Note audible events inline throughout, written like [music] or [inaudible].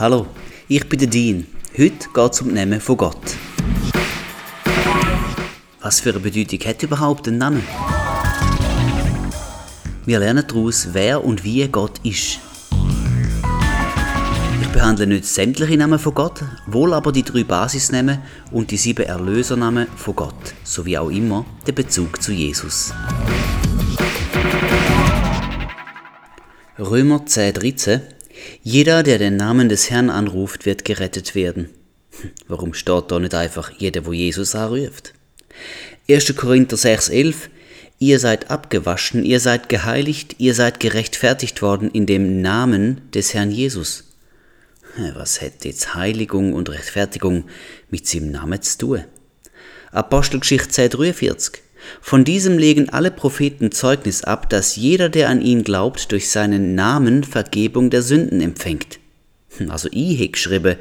Hallo, ich bin der Dean. Heute geht es um den Namen von Gott. Was für eine Bedeutung hat überhaupt ein Name? Wir lernen daraus, wer und wie Gott ist. Ich behandle nicht sämtliche Namen von Gott, wohl aber die drei Basisnamen und die sieben Erlösernamen von Gott, sowie auch immer den Bezug zu Jesus. Römer 10, 13 Jeder, der den Namen des Herrn anruft, wird gerettet werden. [laughs] Warum steht da nicht einfach jeder, wo Jesus anruft? 1. Korinther 6, 11 Ihr seid abgewaschen, ihr seid geheiligt, ihr seid gerechtfertigt worden in dem Namen des Herrn Jesus. Was hätte jetzt Heiligung und Rechtfertigung mit seinem Namen zu tun? Apostelgeschichte 10, 43 von diesem legen alle Propheten Zeugnis ab, dass jeder, der an ihn glaubt, durch seinen Namen Vergebung der Sünden empfängt. Hm, also ich he geschrieben,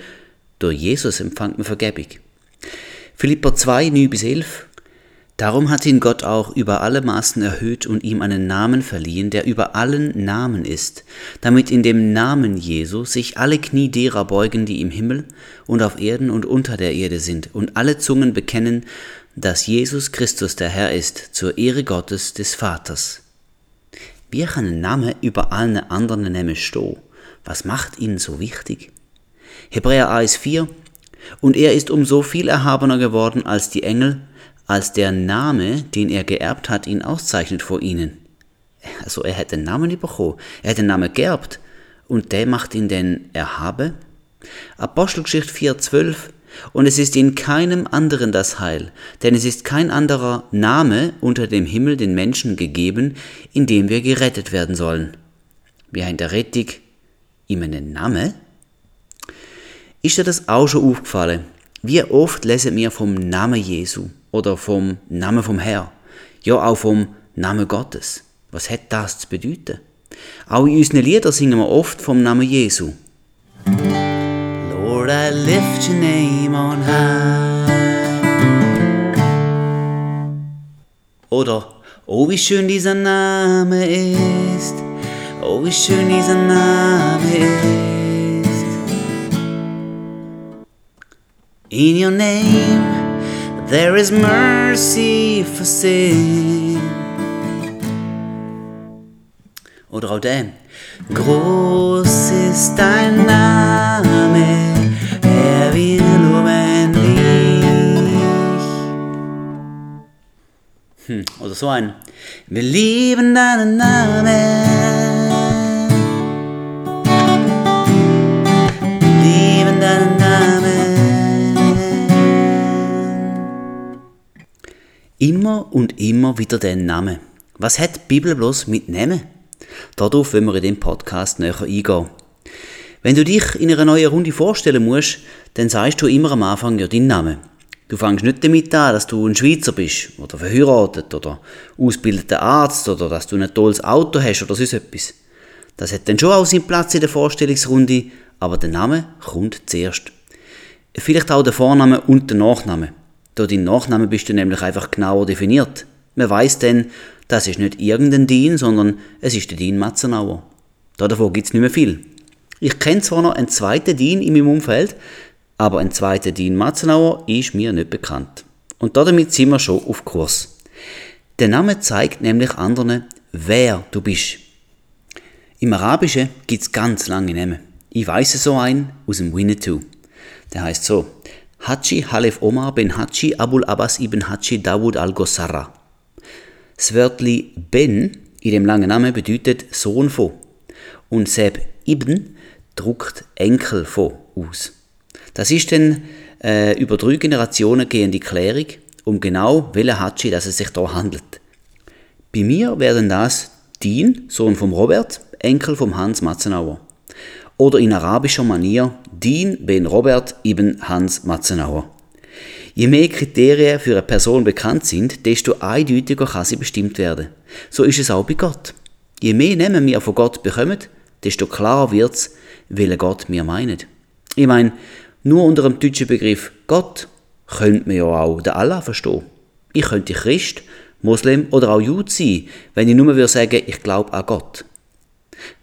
durch Jesus empfangt man Vergebung. Philipper 2, 9 bis 11 Darum hat ihn Gott auch über alle Maßen erhöht und ihm einen Namen verliehen, der über allen Namen ist, damit in dem Namen Jesu sich alle Knie derer beugen, die im Himmel und auf Erden und unter der Erde sind, und alle Zungen bekennen, dass Jesus Christus der Herr ist, zur Ehre Gottes des Vaters. Wie kann ein Name über allen anderen Namen stehen? Was macht ihn so wichtig? Hebräer 1,4 Und er ist um so viel erhabener geworden als die Engel, als der Name, den er geerbt hat, ihn auszeichnet vor ihnen. Also er hat den Namen bekommen, er hat den Namen geerbt und der macht ihn denn erhabe. Apostelgeschichte 4,12 und es ist in keinem anderen das Heil, denn es ist kein anderer Name unter dem Himmel den Menschen gegeben, in dem wir gerettet werden sollen. Wie ein der Rettung ihm einen Name? Ist dir das auch schon aufgefallen? Wie oft lesen wir vom Namen Jesu oder vom Namen vom Herr? Ja, auch vom Namen Gottes. Was hat das zu bedeuten? Auch in unseren Liedern singen wir oft vom Namen Jesu. Lord, I lift your name on high. Oder, oh, wie schön dieser Name ist. Oh, wie schön dieser Name ist. In your name, there is mercy for sin. Oder auch der, groß ist dein Name. Hm, oder so ein. Wir lieben deinen Namen. Wir lieben deinen Namen. Immer und immer wieder den Namen. Was hat die Bibel bloß mit Namen? Darauf wollen wir in dem Podcast näher eingehen. Wenn du dich in einer neuen Runde vorstellen musst, dann sagst du immer am Anfang ja deinen Namen. Du fängst nicht damit an, dass du ein Schweizer bist oder verheiratet oder ausgebildeter Arzt oder dass du ein tolles Auto hast oder sonst etwas. Das hat dann schon auch seinen Platz in der Vorstellungsrunde, aber der Name kommt zuerst. Vielleicht auch der Vorname und der Nachname. Durch deinen Nachname bist du nämlich einfach genauer definiert. Man weiß dann, das ist nicht irgendein Dean, sondern es ist der Dean Matzenauer. Davon gibt es nicht mehr viel. Ich kenne zwar noch einen zweiten Dean in meinem Umfeld, aber ein zweiter Dean Matzenauer ist mir nicht bekannt. Und damit sind wir schon auf Kurs. Der Name zeigt nämlich anderen, wer du bist. Im Arabischen gibt es ganz lange Namen. Ich weiss so einen aus dem Winnetou. Der heißt so: Haji Halef Omar bin Haji Abul Abbas ibn Haji Dawud al-Gossara. Das Wörtli Ben in dem langen Namen bedeutet Sohn von. Und Seb Ibn druckt Enkel von aus. Das ist dann äh, über drei Generationen gehende Klärung, um genau welchen Hatschi dass es sich da handelt. Bei mir werden das Dean, Sohn von Robert, Enkel von Hans Matzenauer. Oder in arabischer Manier Dean ben Robert ibn Hans Matzenauer. Je mehr Kriterien für eine Person bekannt sind, desto eindeutiger kann sie bestimmt werden. So ist es auch bei Gott. Je mehr Namen wir von Gott bekommen, desto klarer wird es, welchen Gott wir meinen. Ich meine, nur unter dem deutschen Begriff Gott könnte man ja auch den Allah verstehen. Ich könnte Christ, Moslem oder auch Jude sein, wenn ich nur würde sagen, ich glaube an Gott.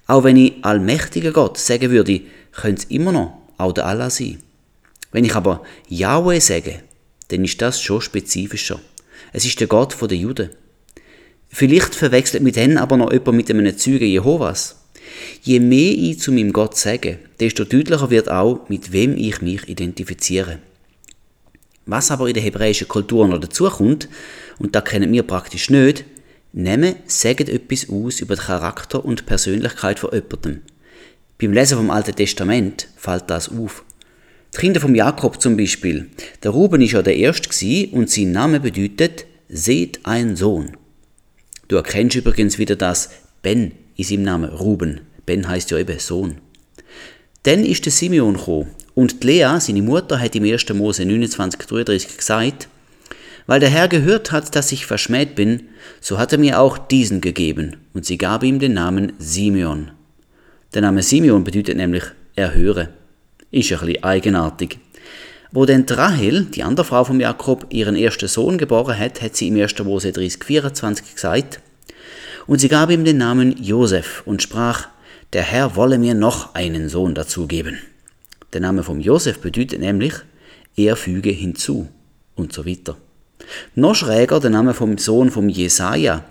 Auch wenn ich allmächtiger Gott sagen würde, könnte es immer noch auch der Allah sein. Wenn ich aber Yahweh sage, dann ist das schon spezifischer. Es ist der Gott der Juden. Vielleicht verwechselt mit denen aber noch jemand mit einem Zeugen Jehovas. Je mehr ich zu meinem Gott sage, desto deutlicher wird auch, mit wem ich mich identifiziere. Was aber in der hebräischen Kultur noch dazukommt, und da kennen wir praktisch nicht, nehmen, sagen etwas aus über den Charakter und die Persönlichkeit von jemandem. Beim Lesen vom Alten Testament fällt das auf. Die Kinder vom Jakob zum Beispiel. Der Ruben ist ja der Erste und sein Name bedeutet, seht ein Sohn. Du erkennst übrigens wieder das Ben in seinem Namen, Ruben. Ben heißt ja eben Sohn. Dann ist der Simeon gekommen und Lea, seine Mutter, hat im 1. Mose 29,33 gesagt, weil der Herr gehört hat, dass ich verschmäht bin, so hat er mir auch diesen gegeben, und sie gab ihm den Namen Simeon. Der Name Simeon bedeutet nämlich erhöre. Ist ein bisschen eigenartig. Wo denn Rahel, die andere Frau von Jakob, ihren ersten Sohn geboren hat, hat sie im 1. Mose 30, 24 gesagt, und sie gab ihm den Namen Josef und sprach, der Herr wolle mir noch einen Sohn dazu geben. Der Name von Josef bedeutet nämlich, er füge hinzu und so weiter. Noch schräger der Name vom Sohn vom Jesaja.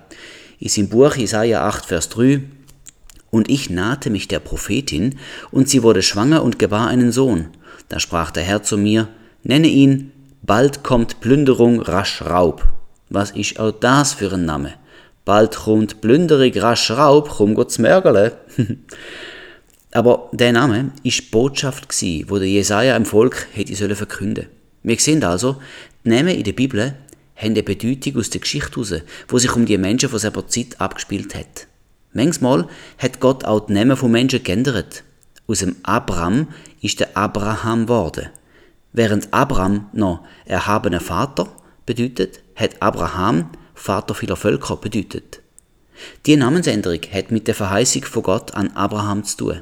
Ist im Buch Jesaja 8, Vers 3. Und ich nahte mich der Prophetin, und sie wurde schwanger und gebar einen Sohn. Da sprach der Herr zu mir, nenne ihn, bald kommt Plünderung, rasch Raub. Was ist auch das für ein Name? Bald kommt Plünderung, rasch Raub, komm Gott's Mörgele. [laughs] Aber der Name ist Botschaft gsi, wo der Jesaja im Volk hätte sollen verkünden. Wir sehen also, die Namen in der Bibel haben eine Bedeutung aus der Geschichte heraus, wo sich um die Menschen von seiner Zeit abgespielt hat. Manchmal hat Gott auch die Namen von Menschen geändert. Aus dem Abraham ist der Abraham geworden. Während Abraham noch erhabener Vater bedeutet, hat Abraham Vater vieler Völker bedeutet. Die Namensänderung hat mit der Verheißung von Gott an Abraham zu tun.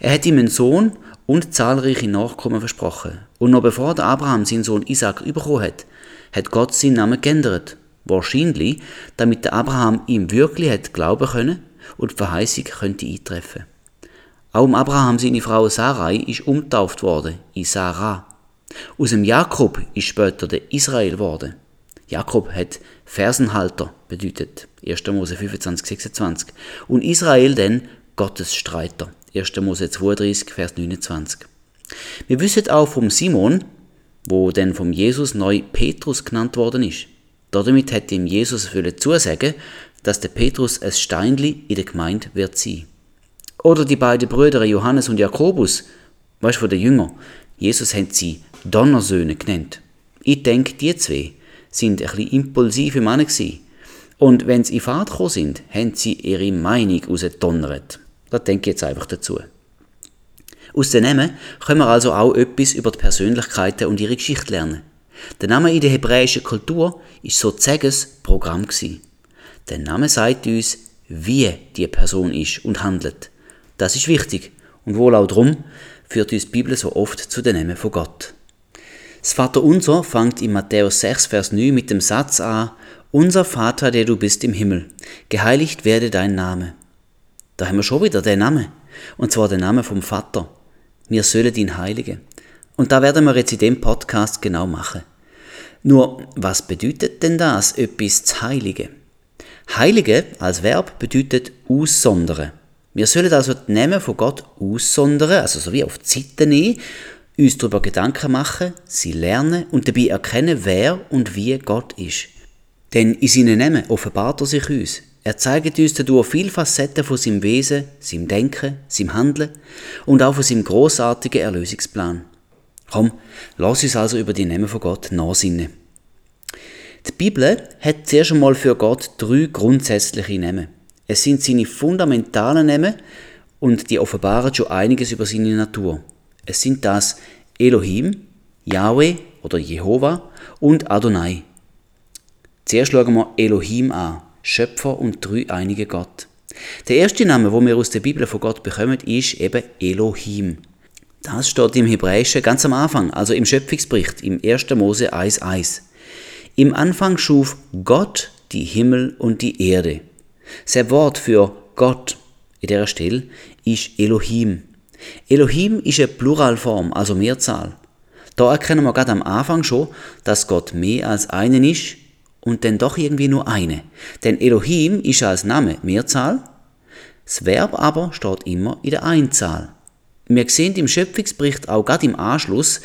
Er hat ihm einen Sohn und zahlreiche Nachkommen versprochen. Und noch bevor der Abraham seinen Sohn Isaac bekommen hat, hat Gott seinen Namen geändert. Wahrscheinlich, damit der Abraham ihm wirklich hat glauben können und die Verheißung könnte eintreffen. Auch um Abraham seine Frau Sarai ist umtauft worden in Sarah. Aus dem Jakob ist später der Israel worden. Jakob hat Fersenhalter bedeutet. 1. Mose 25, 26. Und Israel denn Gottesstreiter. 1. Mose 32, Vers 29. Wir wissen auch vom Simon, wo denn vom Jesus neu Petrus genannt worden ist. Damit hat ihm Jesus zusagen, dass der Petrus ein Steinli in der Gemeinde wird sein. Oder die beiden Brüder Johannes und Jakobus, weißt du, den Jünger, Jesus hat sie Donnersöhne genannt. Ich denke, die zwei sind ein bisschen impulsive Männer gewesen. Und wenn sie in Fahrt gekommen sind, haben sie ihre Meinung rausgedonnert. Das denke ich jetzt einfach dazu. Aus den Namen können wir also auch etwas über die Persönlichkeiten und ihre Geschichte lernen. Der Name in der hebräischen Kultur ist sozusagen das Programm gewesen. Der Name sagt uns, wie die Person ist und handelt. Das ist wichtig und wohl auch darum führt uns die Bibel so oft zu den Namen von Gott. Das Vaterunser fängt in Matthäus 6, Vers 9 mit dem Satz an, Unser Vater, der du bist im Himmel, geheiligt werde dein Name. Da haben wir schon wieder den Namen. Und zwar den Namen vom Vater. Wir sollen ihn heiligen. Und da werden wir jetzt in dem Podcast genau machen. Nur, was bedeutet denn das, etwas zu heiligen? Heilige als Verb bedeutet aussondern. Wir sollen also die Namen von Gott aussondern, also so wie auf die Seite nehmen, uns darüber Gedanken machen, sie lernen und dabei erkennen, wer und wie Gott ist. Denn in seinen Namen offenbart er sich uns. Er zeigt uns dadurch viele Facetten von seinem Wesen, seinem Denken, seinem Handeln und auch von seinem großartigen Erlösungsplan. Komm, lass uns also über die Namen von Gott nachsinnen. Die Bibel hat zuerst einmal für Gott drei grundsätzliche Namen. Es sind seine fundamentalen Namen und die offenbaren schon einiges über seine Natur. Es sind das Elohim, Yahweh oder Jehova und Adonai. Zuerst schauen wir Elohim an. Schöpfer und dreieinige Gott. Der erste Name, wo wir aus der Bibel von Gott bekommen, ist eben Elohim. Das steht im Hebräischen ganz am Anfang, also im Schöpfungsbericht, im 1. Mose 1,1. Im Anfang schuf Gott die Himmel und die Erde. Sein Wort für Gott in der Stelle ist Elohim. Elohim ist eine Pluralform, also Mehrzahl. Da erkennen wir gerade am Anfang schon, dass Gott mehr als einen ist und dann doch irgendwie nur eine. Denn Elohim ist als Name Mehrzahl, das Verb aber steht immer in der Einzahl. Wir sehen im Schöpfungsbericht auch gerade im Anschluss,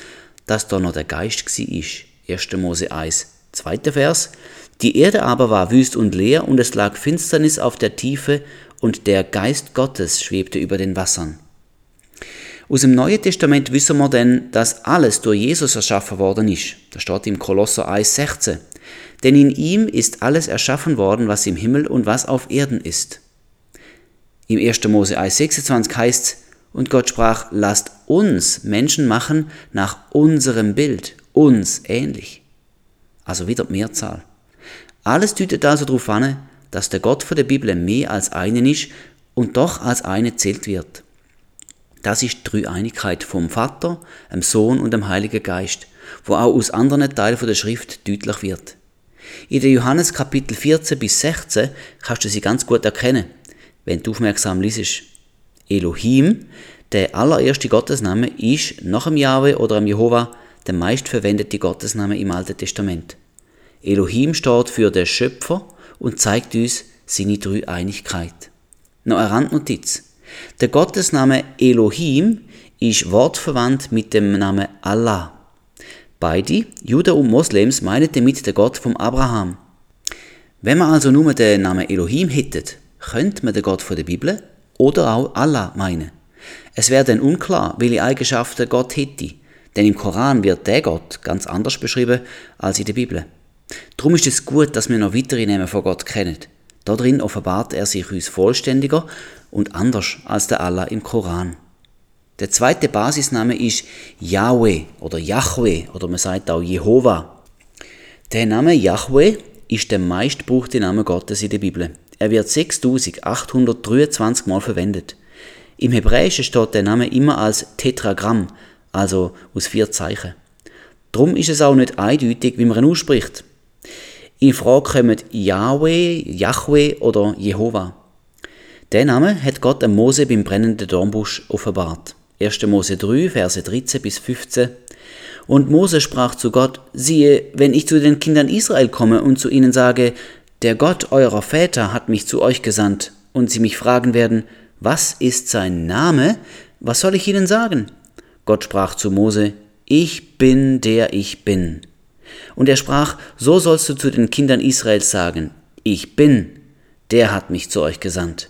dass da noch der Geist war. 1. Mose 1, zweiter Vers. Die Erde aber war wüst und leer und es lag Finsternis auf der Tiefe und der Geist Gottes schwebte über den Wassern. Aus dem Neuen Testament wissen wir denn, dass alles durch Jesus erschaffen worden ist. Das steht im Kolosser 1,16. Denn in ihm ist alles erschaffen worden, was im Himmel und was auf Erden ist. Im 1. Mose 1,26 heißt und Gott sprach, lasst uns Menschen machen nach unserem Bild, uns ähnlich. Also wieder Mehrzahl. Alles deutet also darauf an, dass der Gott von der Bibel mehr als einen ist und doch als eine zählt wird. Das ist die Dreieinigkeit vom Vater, dem Sohn und dem Heiligen Geist, wo auch aus anderen Teilen der Schrift deutlich wird. In der Johannes Kapitel 14 bis 16 kannst du sie ganz gut erkennen, wenn du aufmerksam liest. Elohim, der allererste Gottesname, ist nach dem Jahwe oder dem Jehova der meistverwendete Gottesname im Alten Testament. Elohim steht für den Schöpfer und zeigt uns seine Dreieinigkeit. Noch eine Randnotiz. Der Gottesname Elohim ist wortverwandt mit dem Namen Allah. Beide, Juden und Moslems, meinen damit den Gott vom Abraham. Wenn man also nur den Namen Elohim hätte, könnte man den Gott von der Bibel oder auch Allah meinen. Es wäre dann unklar, welche Eigenschaften Gott hätte, denn im Koran wird der Gott ganz anders beschrieben als in der Bibel. Darum ist es gut, dass wir noch weitere Namen von Gott kennen. Darin offenbart er sich uns vollständiger und anders als der Allah im Koran. Der zweite Basisname ist Yahweh oder Yahweh oder man sagt auch Jehova. Der Name Yahweh ist der meistgebrauchte Name Gottes in der Bibel. Er wird 6823 Mal verwendet. Im Hebräischen steht der Name immer als Tetragramm, also aus vier Zeichen. Drum ist es auch nicht eindeutig, wie man ihn ausspricht. In Frage kommen Yahweh, Yahweh oder Jehova. Der Name hat Gott am Mose beim brennenden Dornbusch offenbart. 1. Mose 3, Verse 13 bis 15. Und Mose sprach zu Gott, siehe, wenn ich zu den Kindern Israel komme und zu ihnen sage, der Gott eurer Väter hat mich zu euch gesandt, und sie mich fragen werden, was ist sein Name, was soll ich ihnen sagen? Gott sprach zu Mose, ich bin der ich bin. Und er sprach, so sollst du zu den Kindern Israels sagen, ich bin, der hat mich zu euch gesandt.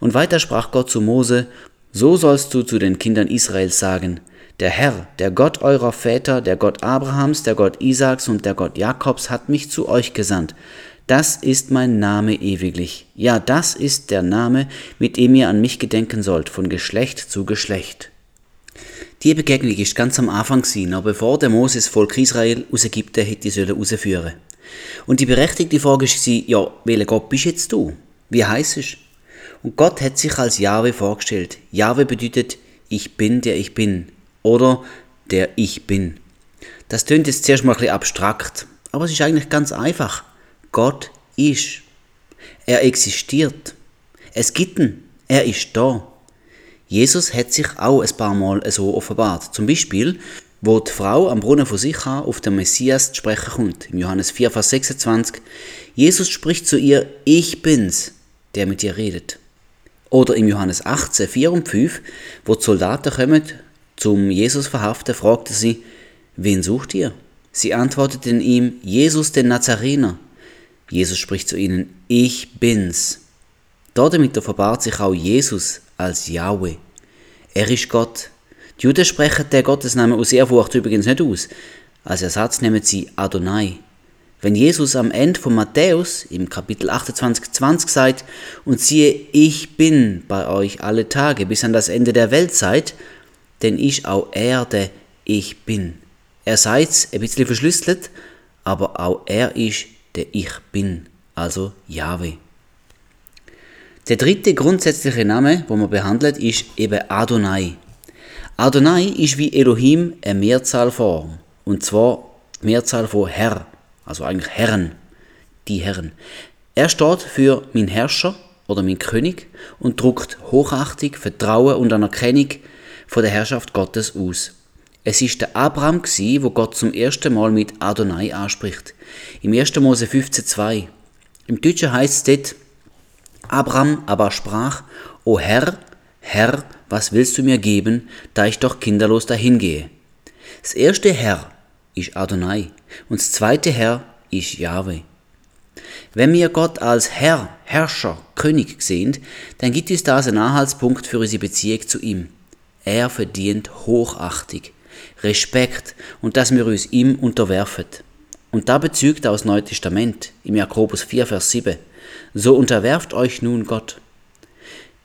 Und weiter sprach Gott zu Mose, so sollst du zu den Kindern Israels sagen, der Herr, der Gott eurer Väter, der Gott Abrahams, der Gott Isaaks und der Gott Jakobs hat mich zu euch gesandt. Das ist mein Name ewiglich. Ja, das ist der Name, mit dem ihr an mich gedenken sollt, von Geschlecht zu Geschlecht. Die Begegnung ist ganz am Anfang gewesen, noch bevor der Moses Volk Israel aus Ägypten hätte sollen rausführen. Und die berechtigte Frage war, ja, welcher Gott bist jetzt du? Wie heißt es? Und Gott hat sich als Jahwe vorgestellt. Jahwe bedeutet, ich bin, der ich bin. Oder der ich bin. Das tönt jetzt zuerst mal ein bisschen abstrakt, aber es ist eigentlich ganz einfach. Gott ist. Er existiert. Es gibt ihn. Er ist da. Jesus hat sich auch ein paar Mal so offenbart. Zum Beispiel, wo die Frau am Brunnen von Sicha auf den Messias zu sprechen kommt. Im Johannes 4, Vers 26. Jesus spricht zu ihr, ich bin's, der mit dir redet. Oder im Johannes 18, 4 und 5, wo die Soldaten kommen, zum Jesus verhaften, fragte sie, wen sucht ihr? Sie antworteten ihm, Jesus den Nazarener. Jesus spricht zu ihnen, ich bin's. Damit offenbart sich auch Jesus als Yahweh. Er ist Gott. Die Juden sprechen den Gottesnamen aus Ehrfurcht übrigens nicht aus. Als Ersatz nehmen sie Adonai. Wenn Jesus am Ende von Matthäus im Kapitel 28, 20 sagt, und siehe, ich bin bei euch alle Tage bis an das Ende der Weltzeit, denn ich auch er, der ich bin. Er seid ein bisschen verschlüsselt, aber auch er ist der Ich bin, also Yahweh. Der dritte grundsätzliche Name, wo man behandelt, ist eben Adonai. Adonai ist wie Elohim eine Mehrzahlform. Und zwar die Mehrzahl von Herr, also eigentlich Herren, die Herren. Er steht für mein Herrscher oder mein König und druckt Hochachtung, Vertrauen und Anerkennung von der Herrschaft Gottes aus. Es ist der Abraham gsi, wo Gott zum ersten Mal mit Adonai anspricht. Im 1. Mose 15,2. Im Deutschen heißt es dort, Abraham aber sprach, O Herr, Herr, was willst du mir geben, da ich doch kinderlos dahingehe? Das erste Herr ist Adonai und das zweite Herr ist Yahweh. Wenn wir Gott als Herr, Herrscher, König sehen, dann gibt es das einen Anhaltspunkt für unsere Beziehung zu ihm. Er verdient Hochachtung, Respekt und dass wir uns ihm unterwerfen. Und da bezügt aus Neue Testament im Jakobus 4, Vers 7. So unterwerft euch nun Gott.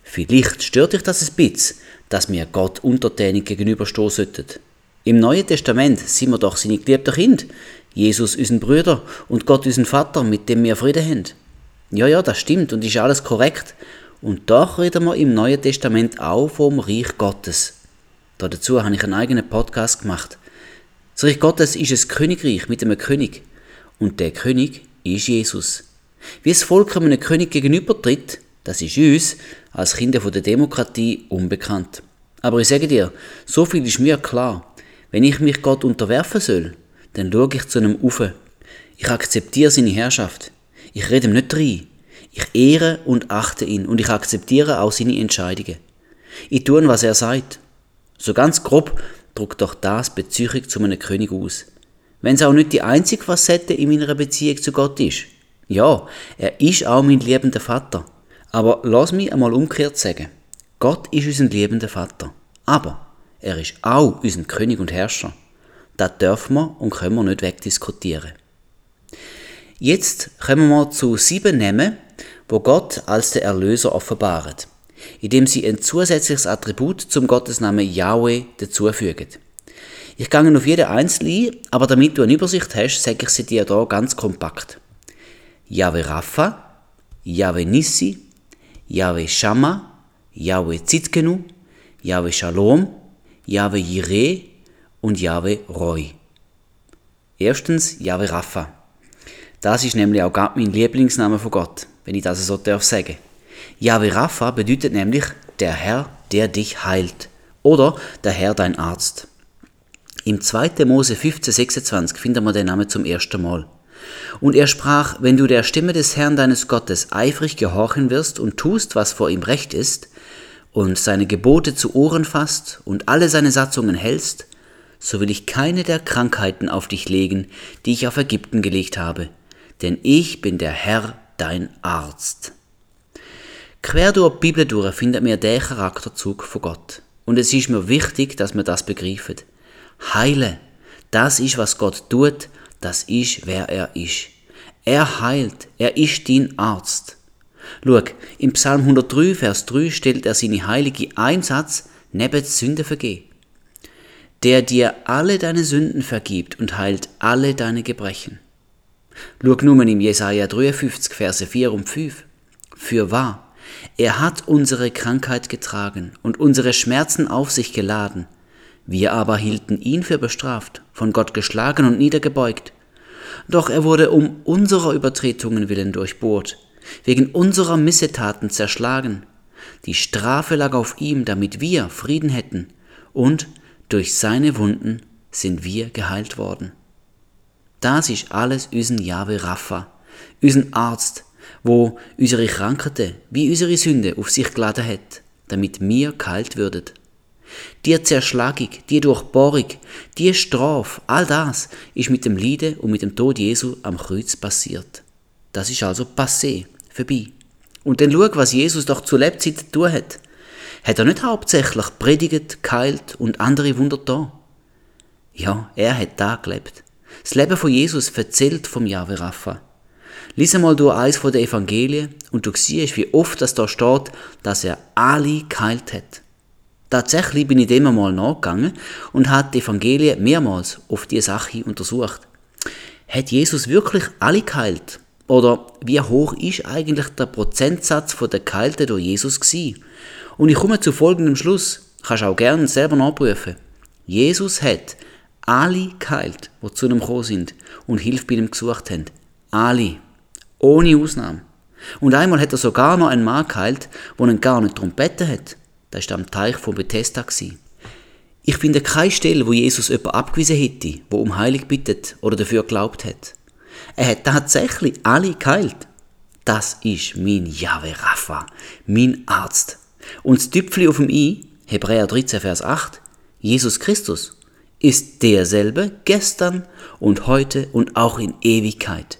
Vielleicht stört dich das ein bisschen, dass wir Gott untertänig gegenüberstehen sollten. Im Neuen Testament sind wir doch seine geliebten Kind, Jesus unseren Brüder und Gott unseren Vater, mit dem wir Frieden haben. Ja, ja, das stimmt und ist alles korrekt. Und doch reden wir im Neuen Testament auch vom Reich Gottes. Dazu habe ich einen eigenen Podcast gemacht. Das Reich Gottes ist ein Königreich mit einem König. Und der König ist Jesus. Wie das Volk einem König gegenübertritt, das ist uns als Kinder der Demokratie unbekannt. Aber ich sage dir, so viel ist mir klar. Wenn ich mich Gott unterwerfen soll, dann schaue ich zu einem Ufe. Ich akzeptiere seine Herrschaft. Ich rede ihm nicht rein. Ich ehre und achte ihn und ich akzeptiere auch seine Entscheidungen. Ich tue, was er sagt. So ganz grob drückt doch das Beziehung zu einem König aus. Wenn es auch nicht die einzige Facette in meiner Beziehung zu Gott ist. Ja, er ist auch mein liebender Vater. Aber lass mich einmal umgekehrt sagen. Gott ist unser liebender Vater. Aber er ist auch unser König und Herrscher. Das dürfen wir und können wir nicht wegdiskutieren. Jetzt kommen wir zu sieben Namen, wo Gott als der Erlöser offenbart, indem sie ein zusätzliches Attribut zum Gottesnamen Yahweh dazufügen. Ich gehe auf jede einzelne, aber damit du eine Übersicht hast, sage ich sie dir hier ganz kompakt. Yahweh Rapha, Yahweh Nissi, Yahweh Shammah, Yahweh Zitkenu, Yahweh Shalom, Yahweh Jireh und Yahweh Roy. Erstens Yahweh Rapha. Das ist nämlich auch gerade mein Lieblingsname von Gott, wenn ich das so darf sagen. Yahweh Rapha bedeutet nämlich der Herr, der dich heilt oder der Herr dein Arzt. Im 2. Mose 15, 26 finden wir den Namen zum ersten Mal. Und er sprach, wenn du der Stimme des Herrn deines Gottes eifrig gehorchen wirst und tust, was vor ihm recht ist, und seine Gebote zu Ohren fasst und alle seine Satzungen hältst, so will ich keine der Krankheiten auf dich legen, die ich auf Ägypten gelegt habe, denn ich bin der Herr, dein Arzt. Quer durch die Bibel durch findet mir der Charakterzug von Gott. Und es ist mir wichtig, dass wir das begreifen. Heile, das ist, was Gott tut, das ist, wer er ist. Er heilt, er ist dein Arzt. Schau, im Psalm 103, Vers 3 stellt er seine heilige Einsatz neben Sünde vergehen. Der dir alle deine Sünden vergibt und heilt alle deine Gebrechen. Schau nur im Jesaja 53, Verse 4 und 5. Für wahr, er hat unsere Krankheit getragen und unsere Schmerzen auf sich geladen. Wir aber hielten ihn für bestraft, von Gott geschlagen und niedergebeugt. Doch er wurde um unserer Übertretungen willen durchbohrt, wegen unserer Missetaten zerschlagen. Die Strafe lag auf ihm, damit wir Frieden hätten, und durch seine Wunden sind wir geheilt worden. Das ist alles unseren Jahwe Rapha, unseren Arzt, wo unsere Krankheiten wie unsere Sünde auf sich geladen hat, damit wir geheilt würden. Die Zerschlagung, die Durchbohrung, die Strafe, all das ist mit dem Leiden und mit dem Tod Jesu am Kreuz passiert. Das ist also passé vorbei. Und dann schau, was Jesus doch zu Lebzeiten tun hat. Hat er nicht hauptsächlich predigt, geheilt und andere Wunder da? Ja, er hat da gelebt. Das Leben von Jesus erzählt vom Jahwe Rapha. Lies einmal durch eins von den Evangelien und du siehst, wie oft das da steht, dass er alle geheilt hat. Tatsächlich bin ich dem einmal nachgegangen und hat die Evangelien mehrmals auf diese Sache untersucht. Hat Jesus wirklich alle geheilt? Oder wie hoch ist eigentlich der Prozentsatz von der Geheilten durch Jesus gewesen? Und ich komme zu folgendem Schluss. Kannst auch gerne selber nachprüfen. Jesus hat alle geheilt, die zu ihm gekommen sind und Hilfe bei ihm gesucht haben. Alle. Ohne Ausnahme. Und einmal hat er sogar noch einen Mann geheilt, der gar nicht darum gebeten hat. Das war am Teich von Bethesda. Ich finde keine Stelle, wo Jesus jemand abgewiesen hätte, wo um Heilung bittet oder dafür geglaubt hat. Er hat tatsächlich alle geheilt. Das ist mein Yahweh Rapha, mein Arzt. Und das Tüpfli auf dem I, Hebräer 13, Vers 8, Jesus Christus, ist derselbe gestern und heute und auch in Ewigkeit.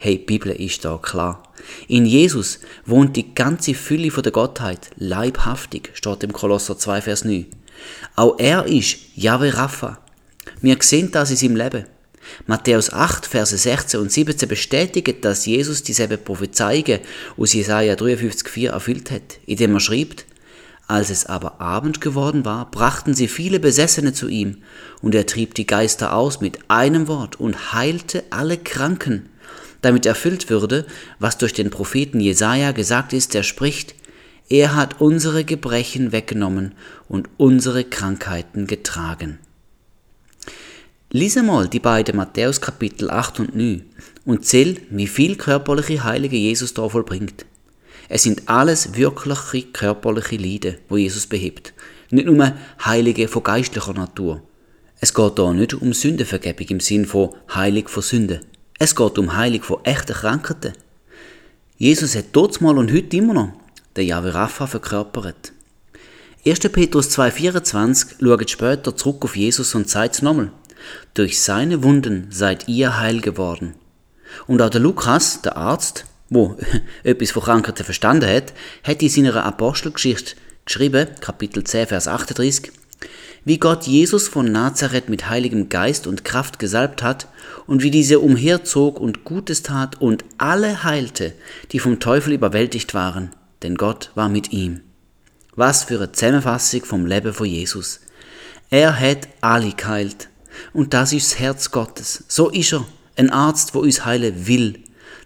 Hey, Bibel ist da klar. In Jesus wohnt die ganze Fülle von der Gottheit, leibhaftig, steht im Kolosser 2, Vers 9. Auch er ist Yahweh Rapha. Wir sehen das in seinem Leben. Matthäus 8, Verse 16 und 17 bestätigen, dass Jesus dieselbe Prophezeiungen aus Jesaja 53,4 erfüllt hat, indem er schreibt, als es aber Abend geworden war, brachten sie viele Besessene zu ihm, und er trieb die Geister aus mit einem Wort und heilte alle Kranken, damit erfüllt würde, was durch den Propheten Jesaja gesagt ist, der spricht, er hat unsere Gebrechen weggenommen und unsere Krankheiten getragen. Lies einmal die beiden Matthäus Kapitel 8 und 9 und zähl, wie viel körperliche Heilige Jesus da vollbringt. Es sind alles wirkliche körperliche Leiden, wo Jesus behebt. Nicht nur Heilige von geistlicher Natur. Es geht da nicht um Sündenvergebung im Sinn von Heilig von Sünde. Es geht um Heilig von echten Krankheiten. Jesus hat dort mal und heute immer noch der Yahweh Rapha verkörpert. 1. Petrus 2,24 schaut später zurück auf Jesus und sagt es nochmal. Durch seine Wunden seid ihr heil geworden. Und auch der Lukas, der Arzt, wo [laughs] etwas von Krankheiten verstanden hat, hat in seiner Apostelgeschichte geschrieben, Kapitel 10, Vers 38, wie Gott Jesus von Nazareth mit heiligem Geist und Kraft gesalbt hat und wie dieser umherzog und Gutes tat und alle heilte, die vom Teufel überwältigt waren, denn Gott war mit ihm. Was für eine Zusammenfassung vom Leben von Jesus. Er hat alle geheilt. Und das ist das Herz Gottes. So ist er. Ein Arzt, wo uns heilen will.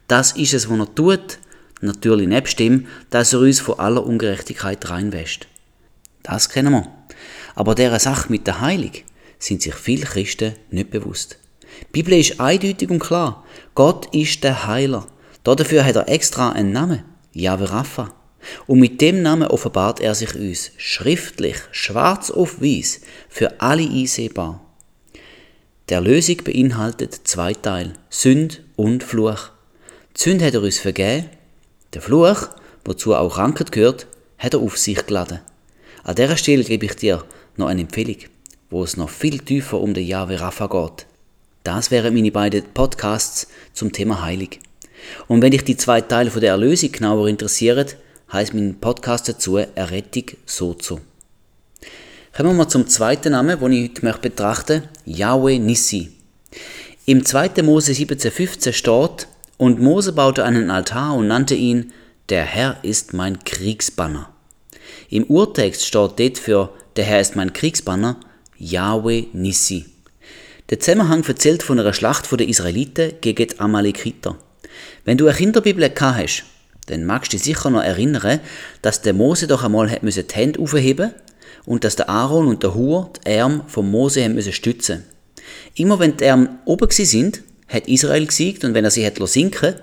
Das ist es, was er tut. Natürlich nebst dem, dass er uns von aller Ungerechtigkeit reinwäscht. Das kennen wir. Aber dieser Sache mit der Heilung sind sich viele Christen nicht bewusst. Die Bibel ist eindeutig und klar. Gott ist der Heiler. Dafür hat er extra einen Namen. Yahweh Rapha. Und mit dem Namen offenbart er sich uns schriftlich, schwarz auf weiß, für alle einsehbar. Der Lösung beinhaltet zwei Teile, Sünd und Fluch. Die Sünde hat er uns vergeben, der Fluch, wozu auch Krankheit gehört, hat er auf sich geladen. An dieser Stelle gebe ich dir noch eine Empfehlung, wo es noch viel tiefer um den Jahwe Rapha geht. Das wären meine beiden Podcasts zum Thema Heilig. Und wenn dich die zwei Teile von der Erlösung genauer interessieren, heißt mein Podcast dazu Errettung Sozo. Kommen wir zum zweiten Namen, den ich heute möchte betrachten Yahweh Nissi. Im 2. Mose 17,15 steht, und Mose baute einen Altar und nannte ihn, der Herr ist mein Kriegsbanner. Im Urtext steht dort für, der Herr ist mein Kriegsbanner, Yahweh Nissi. Der Zusammenhang erzählt von einer Schlacht der Israeliten gegen die Amalekiter. Wenn du eine Kinderbibel gehabt hast, dann magst du dich sicher noch erinnern, dass der Mose doch einmal hat die Hände aufheben und dass der Aaron und der Hur die Arme vom Mose haben müssen stützen. Immer wenn die Arme oben sind, hat Israel gesiegt und wenn er sie hat sinken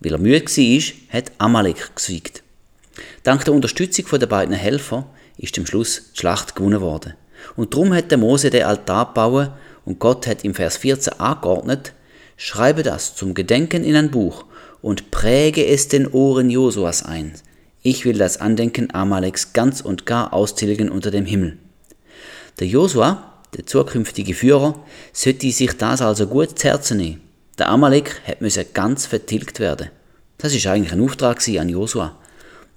weil er müde war, hat Amalek gesiegt. Dank der Unterstützung der beiden Helfer ist am Schluss die Schlacht gewonnen worden. Und darum hat der Mose den Altar gebaut und Gott hat im Vers 14 angeordnet, schreibe das zum Gedenken in ein Buch und präge es den Ohren Josuas ein. Ich will das Andenken Amaleks ganz und gar austilgen unter dem Himmel. Der Josua, der zukünftige Führer, sollte sich das also gut zu Herzen nehmen. Der Amalek müsse ganz vertilgt werden. Das ist eigentlich ein Auftrag an Josua.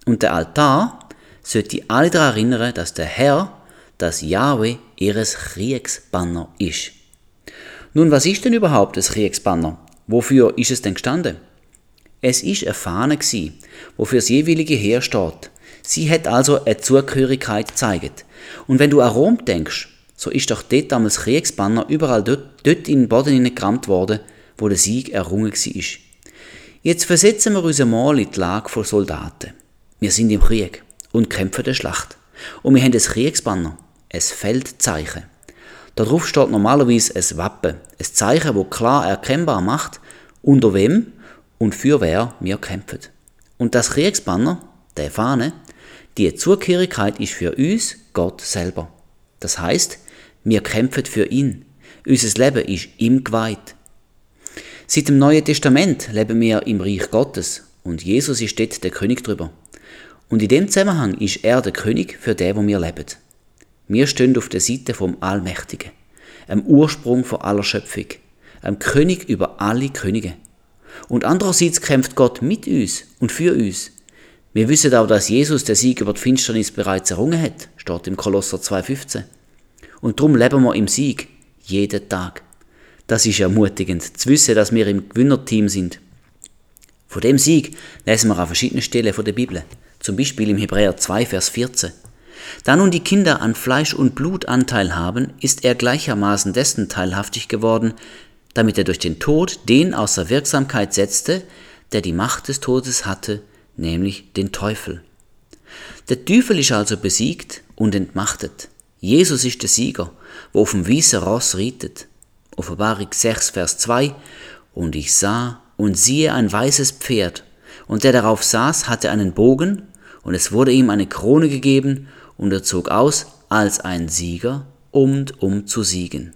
Und der Altar sollte alle daran erinnern, dass der Herr, das Yahweh, ihres Kriegsbanner ist. Nun, was ist denn überhaupt das Kriegsbanner? Wofür ist es denn gestanden? Es ist eine Fahne gsi, wofür das jeweilige Heer steht. Sie hat also eine Zugehörigkeit gezeigt. Und wenn du an Rom denkst, so ist doch dort damals Kriegsbanner überall dort, dort in den Boden gerammt worden, wo der Sieg errungen war. Jetzt versetzen wir uns einmal in die Lage von Soldaten. Wir sind im Krieg und kämpfen der Schlacht. Und wir haben ein Kriegsbanner, ein Feldzeichen. Darauf steht normalerweise ein Wappen, ein Zeichen, wo klar erkennbar macht, unter wem und für wer wir kämpfen. Und das Kriegsbanner, der Fahne, die Zugehörigkeit ist für uns Gott selber. Das heißt, Wir kämpfen für ihn. Unser Leben ist ihm geweiht. Seit dem Neuen Testament leben wir im Reich Gottes und Jesus ist dort der König drüber. Und in dem Zusammenhang ist er der König für den, wo wir leben. Wir stehen auf der Seite vom Allmächtigen, am Ursprung von aller Schöpfung, am König über alle Könige. Und andererseits kämpft Gott mit uns und für uns. Wir wissen auch, dass Jesus den Sieg über die Finsternis bereits errungen hat, steht im Kolosser 2,15. Und darum leben wir im Sieg, jeden Tag. Das ist ermutigend, zu wissen, dass wir im Gewinnerteam sind. Von dem Sieg lesen wir an verschiedenen Stellen der Bibel, zum Beispiel im Hebräer 2, Vers 14. Da nun die Kinder an Fleisch und Blut Anteil haben, ist er gleichermaßen dessen teilhaftig geworden, damit er durch den Tod den außer Wirksamkeit setzte, der die Macht des Todes hatte, nämlich den Teufel. Der Teufel ist also besiegt und entmachtet. Jesus ist der Sieger, wo auf dem weißen Ross reitet. Offenbarung 6, Vers 2 Und ich sah und siehe ein weißes Pferd, und der darauf saß, hatte einen Bogen, und es wurde ihm eine Krone gegeben, und er zog aus als ein Sieger, um um zu siegen.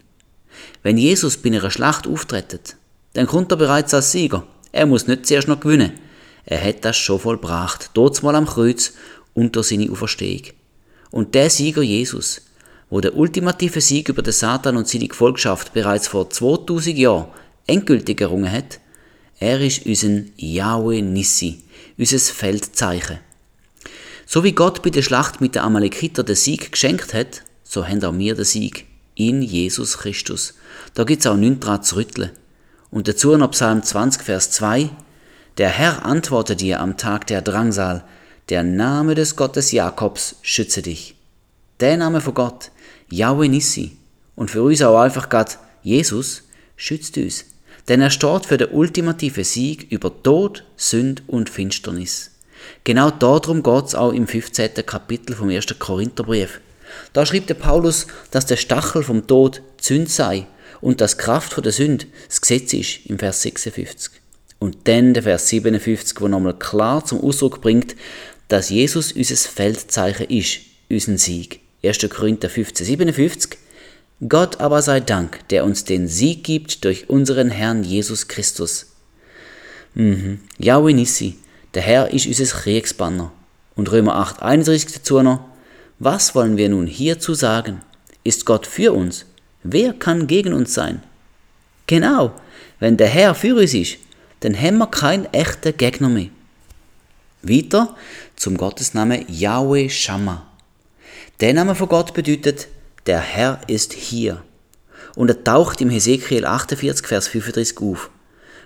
Wenn Jesus bei einer Schlacht auftretet, dann kommt er bereits als Sieger. Er muss nicht zuerst noch gewinnen. Er hat das schon vollbracht, dort mal am Kreuz unter seine Auferstehung. Und der Sieger Jesus, wo der ultimative Sieg über den Satan und seine Gefolgschaft bereits vor 2000 Jahren endgültig errungen hat, er ist unser Yahweh Nissi, unser Feldzeichen. So wie Gott bei der Schlacht mit den Amalekiter den Sieg geschenkt hat, so haben auch wir den Sieg in Jesus Christus. Da gibt's auch nichts dran zu rütteln. Und dazu noch Psalm 20, Vers 2. Der Herr antwortet dir am Tag der Drangsal, der Name des Gottes Jakobs schütze dich. Der Name von Gott, Yahweh Nissi, und für uns auch einfach Gott, Jesus, schützt uns. Denn er steht für den ultimativen Sieg über Tod, Sünd und Finsternis. Genau darum geht's auch im 15. Kapitel vom 1. Korintherbrief. Da schrieb der Paulus, dass der Stachel vom Tod Sünd sei und das Kraft von der Sünde das Gesetz ist, im Vers 56. Und dann der Vers 57, wo nochmal klar zum Ausdruck bringt, dass Jesus unser Feldzeichen ist, unseren Sieg. 1. Korinther 15, 57. Gott aber sei Dank, der uns den Sieg gibt durch unseren Herrn Jesus Christus. Mhm. Yahweh Nissi, der Herr ist unser Kriegsbanner. Und Römer 8, 31 dazu noch, was wollen wir nun hierzu sagen? Ist Gott für uns? Wer kann gegen uns sein? Genau, wenn der Herr für uns ist, dann haben wir keinen echten Gegner mehr. Weiter zum Gottesnamen Yahweh Shammah. Der Name von Gott bedeutet, der Herr ist hier. Und er taucht im Hesekiel 48, Vers 35 auf.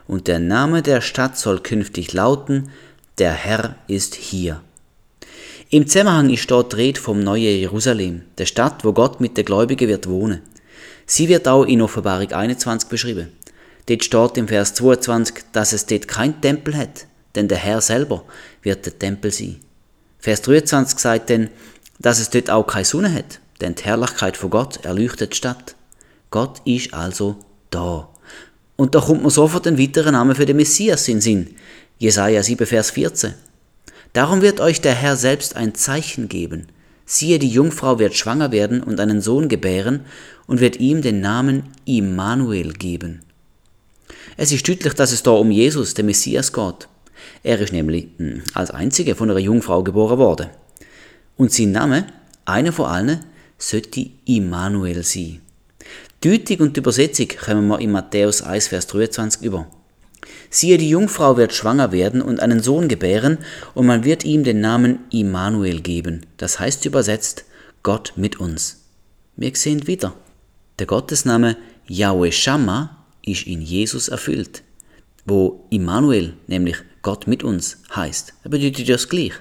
Und der Name der Stadt soll künftig lauten, der Herr ist hier. Im Zusammenhang ist dort Rede vom neuen Jerusalem, der Stadt, wo Gott mit den Gläubigen wird wohnen. Sie wird auch in Offenbarung 21 beschrieben. Dort steht im Vers 22, dass es dort kein Tempel hat, denn der Herr selber wird der Tempel sein. Vers 23 sagt dann, dass es dort auch keine Sonne hat, denn die Herrlichkeit von Gott erleuchtet die Stadt. Gott ist also da. Und da kommt man sofort ein weiterer Name für den Messias in Sinn. Jesaja 7, Vers 14. Darum wird euch der Herr selbst ein Zeichen geben. Siehe, die Jungfrau wird schwanger werden und einen Sohn gebären und wird ihm den Namen Immanuel geben. Es ist deutlich, dass es da um Jesus, den Messias, geht. Er ist nämlich hm, als einziger von einer Jungfrau geboren worden. Und sein Name, einer von allen, sollte Immanuel sein. Deutung und Übersetzung kommen wir in Matthäus 1, Vers 23 über. Siehe, die Jungfrau wird schwanger werden und einen Sohn gebären, und man wird ihm den Namen Immanuel geben. Das heißt übersetzt Gott mit uns. Wir sehen wieder. Der Gottesname Yahweh Shammah ist in Jesus erfüllt, wo Immanuel, nämlich Gott mit uns, heißt. Er bedeutet das gleich.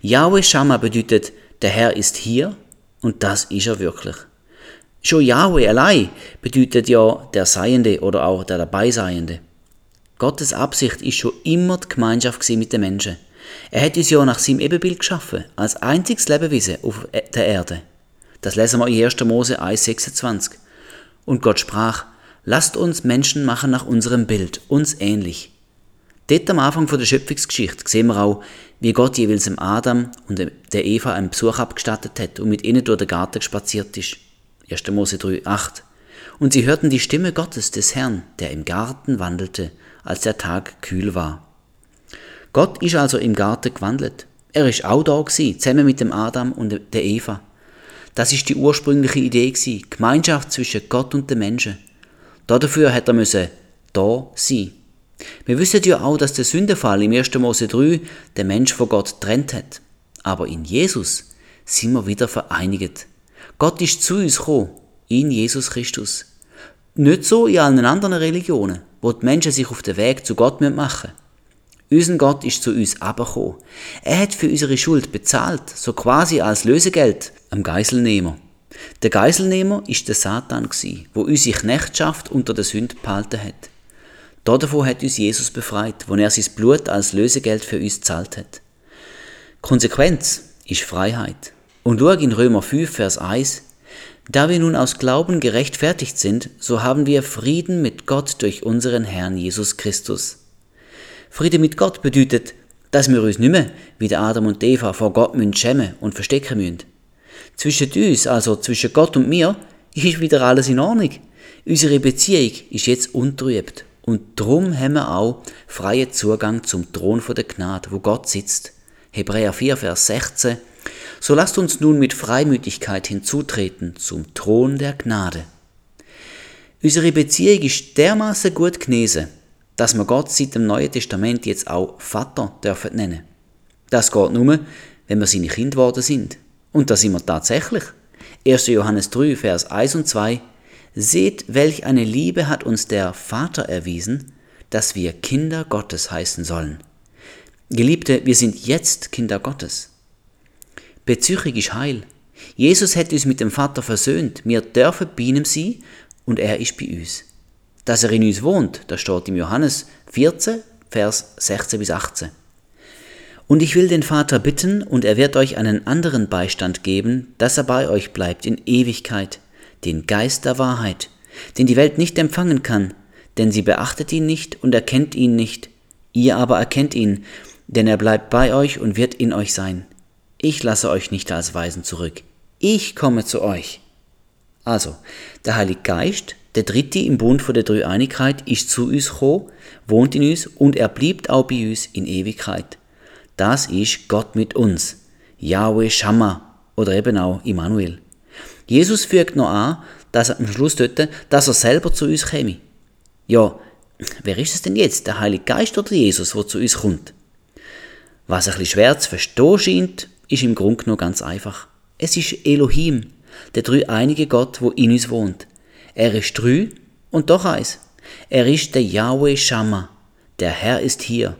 Yahweh Shammah bedeutet, der Herr ist hier und das ist er wirklich. Schon Yahweh allein bedeutet ja der Seiende oder auch der Dabeiseiende. Gottes Absicht ist schon immer die Gemeinschaft mit den Menschen. Er hat uns ja nach seinem Ebenbild geschaffen, als einziges Lebewesen auf der Erde. Das lesen wir in 1. Mose 1,26. Und Gott sprach, lasst uns Menschen machen nach unserem Bild, uns ähnlich. Dort am Anfang der Schöpfungsgeschichte sehen wir auch, wie Gott jeweils dem Adam und der Eva einen Besuch abgestattet hat und mit ihnen durch den Garten spaziert ist. 1. Mose 3, 8. Und sie hörten die Stimme Gottes des Herrn, der im Garten wandelte, als der Tag kühl war. Gott ist also im Garten gewandelt. Er ist auch da gewesen, zusammen mit dem Adam und der Eva. Das ist die ursprüngliche Idee gewesen, Gemeinschaft zwischen Gott und den Menschen. Dafür hat er müssen da sein. Wir wissen ja auch, dass der Sündenfall im 1. Mose 3 den Mensch von Gott trennt hat. Aber in Jesus sind wir wieder vereinigt. Gott ist zu uns gekommen, in Jesus Christus. Nicht so in allen anderen Religionen, wo die Menschen sich auf den Weg zu Gott machen müssen. Unser Gott ist zu uns abgekommen. Er hat für unsere Schuld bezahlt, so quasi als Lösegeld am Geiselnehmer. Der Geiselnehmer ist der Satan wo unsere Knechtschaft unter der Sünde behalten hat. Davon hat uns Jesus befreit, wo er sein Blut als Lösegeld für uns zahlt hat. Konsequenz ist Freiheit. Und schau in Römer 5, Vers 1, da wir nun aus Glauben gerechtfertigt sind, so haben wir Frieden mit Gott durch unseren Herrn Jesus Christus. Friede mit Gott bedeutet, dass wir uns nicht mehr wie der Adam und Eva vor Gott müssen schämen und verstecken müssen. Zwischen uns, also zwischen Gott und mir, ist wieder alles in Ordnung. Unsere Beziehung ist jetzt untrübt und darum haben wir auch freien Zugang zum Thron der Gnade, wo Gott sitzt. Hebräer 4, Vers 16 so lasst uns nun mit Freimütigkeit hinzutreten zum Thron der Gnade. Unsere Beziehung ist dermaßen gut genesen, dass wir Gott seit dem Neuen Testament jetzt auch Vater dürfen nennen. Das geht nur, wenn wir seine Kinder geworden sind. Und das sind wir tatsächlich. 1. Johannes 3, Vers 1 und 2. Seht, welch eine Liebe hat uns der Vater erwiesen, dass wir Kinder Gottes heißen sollen. Geliebte, wir sind jetzt Kinder Gottes. Beziehung ist heil. Jesus hat uns mit dem Vater versöhnt. Wir dürfen bei sein und er ist bei uns. Dass er in uns wohnt, das steht im Johannes 14, Vers 16 bis 18. Und ich will den Vater bitten, und er wird euch einen anderen Beistand geben, dass er bei euch bleibt in Ewigkeit, den Geist der Wahrheit, den die Welt nicht empfangen kann, denn sie beachtet ihn nicht und erkennt ihn nicht. Ihr aber erkennt ihn, denn er bleibt bei euch und wird in euch sein ich lasse euch nicht als Weisen zurück, ich komme zu euch. Also, der Heilige Geist, der Dritte im Bund von der Dreieinigkeit, ist zu uns gekommen, wohnt in uns und er bleibt auch bei uns in Ewigkeit. Das ist Gott mit uns, Yahweh Shammah oder eben auch Immanuel. Jesus fügt noch an, dass er am Schluss dort, dass er selber zu uns käme. Ja, wer ist es denn jetzt, der Heilige Geist oder Jesus, der zu uns kommt? Was ein bisschen schwer zu verstehen scheint, ist im Grunde genommen ganz einfach. Es ist Elohim, der dreieinige Gott, wo in uns wohnt. Er ist drei und doch eins. Er ist der Yahweh Shammah. Der Herr ist hier.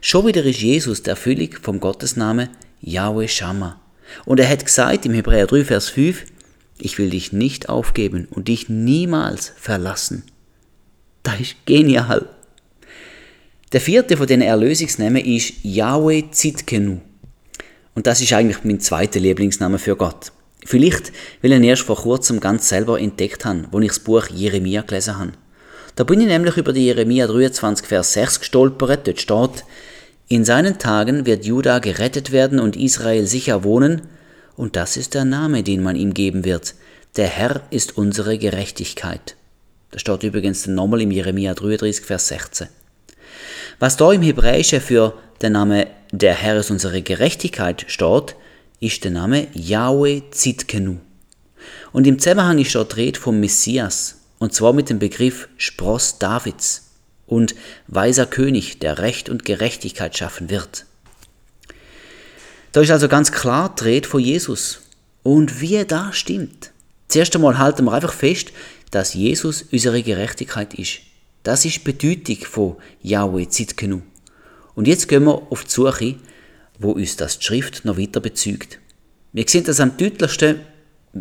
Schon wieder ist Jesus der Erfüllung vom Gottesname Yahweh Shammah. Und er hat gesagt im Hebräer 3, Vers 5, ich will dich nicht aufgeben und dich niemals verlassen. Das ist genial. Der vierte von den Erlösungsnamen ist Yahweh Zitkenu. Und das ist eigentlich mein zweiter Lieblingsname für Gott. Vielleicht, weil ich ihn erst vor kurzem ganz selber entdeckt habe, wo ich das Buch Jeremia gelesen habe. Da bin ich nämlich über die Jeremia 23, Vers 6 gestolpert. Dort steht, in seinen Tagen wird Juda gerettet werden und Israel sicher wohnen, und das ist der Name, den man ihm geben wird. Der Herr ist unsere Gerechtigkeit. Das steht übrigens nochmal im Jeremia 33, Vers 16. Was da im Hebräischen für den Name Der Herr ist unsere Gerechtigkeit steht, ist der Name Yahweh Zitkenu. Und im Zusammenhang ist dort Rede vom Messias, und zwar mit dem Begriff Spross Davids und weiser König, der Recht und Gerechtigkeit schaffen wird. Da ist also ganz klar die Rede von Jesus. Und wie er da stimmt. Zuerst einmal halten wir einfach fest, dass Jesus unsere Gerechtigkeit ist. Das ist die Bedeutung von Yahweh Zitkenu. Und jetzt gehen wir auf die Suche, wo uns das die Schrift noch weiter bezeugt. Wir sehen das am deutlichsten,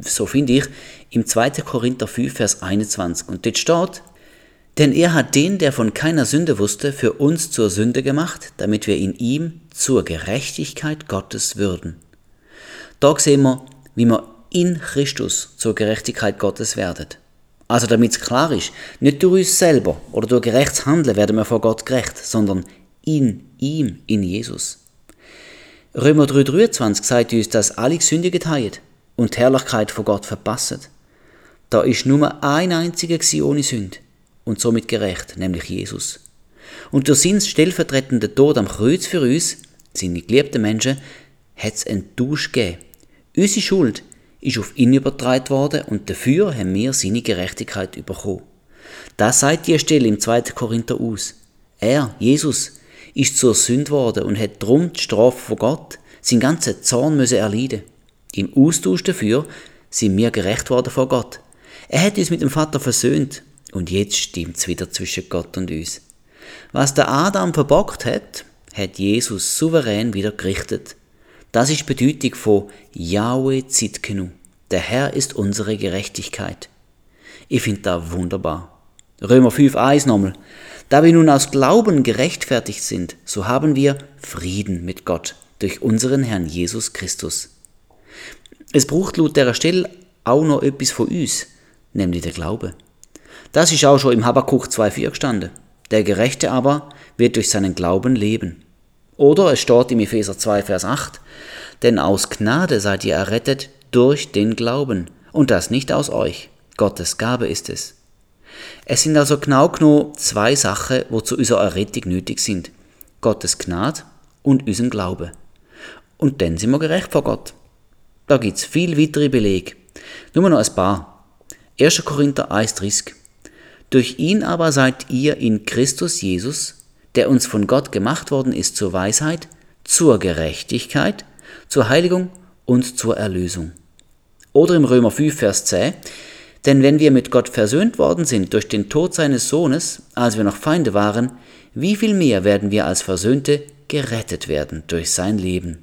so finde ich, im 2. Korinther 5, Vers 21. Und dort steht, denn er hat den, der von keiner Sünde wusste, für uns zur Sünde gemacht, damit wir in ihm zur Gerechtigkeit Gottes würden. Da sehen wir, wie wir in Christus zur Gerechtigkeit Gottes werden. Also damit es klar ist, nicht durch uns selber oder durch gerechtes Handeln werden wir vor Gott gerecht, sondern in ihm, in Jesus. Römer 3,23 sagt uns, dass alle gesündigt haben und die Herrlichkeit von Gott verpassen. Da ist nur ein einziger ohne Sünde und somit gerecht, nämlich Jesus. Und durch seinen stellvertretenden Tod am Kreuz für uns, seine geliebten Menschen, hat es einen Tausch gegeben. Unsere Schuld ist auf ihn übertragen worden und dafür haben wir seine Gerechtigkeit bekommen. Das sagt die Stelle im 2. Korinther aus. Er, Jesus, ist zur Sünde worden und hat drum die Strafe von Gott, sein ganzen Zorn müsse erleiden. Im Austausch dafür sind wir gerecht worden vor Gott. Er hat uns mit dem Vater versöhnt und jetzt stimmt's wieder zwischen Gott und uns. Was der Adam verbockt hat, hat Jesus souverän wieder gerichtet. Das ist die Bedeutung von Yahweh Zitkenu. Der Herr ist unsere Gerechtigkeit. Ich finde das wunderbar. Römer 5,1 nochmal. Da wir nun aus Glauben gerechtfertigt sind, so haben wir Frieden mit Gott durch unseren Herrn Jesus Christus. Es braucht laut dieser Stelle auch noch etwas von uns, nämlich der Glaube. Das ist auch schon im Habakkuk 2,4 gestanden. Der Gerechte aber wird durch seinen Glauben leben. Oder es steht im Epheser 2, Vers 8, denn aus Gnade seid ihr errettet durch den Glauben, und das nicht aus euch. Gottes Gabe ist es. Es sind also genau genommen zwei Sachen, wo zu Errettung nötig sind. Gottes Gnade und unseren Glaube. Und dann sind wir gerecht vor Gott. Da gibt es viel weitere Belege. Nur noch ein paar. 1. Korinther 1,30 Durch ihn aber seid ihr in Christus Jesus, der uns von Gott gemacht worden ist zur Weisheit, zur Gerechtigkeit, zur Heiligung und zur Erlösung. Oder im Römer 5, Vers 10, denn wenn wir mit Gott versöhnt worden sind durch den Tod seines Sohnes, als wir noch Feinde waren, wie viel mehr werden wir als Versöhnte gerettet werden durch sein Leben.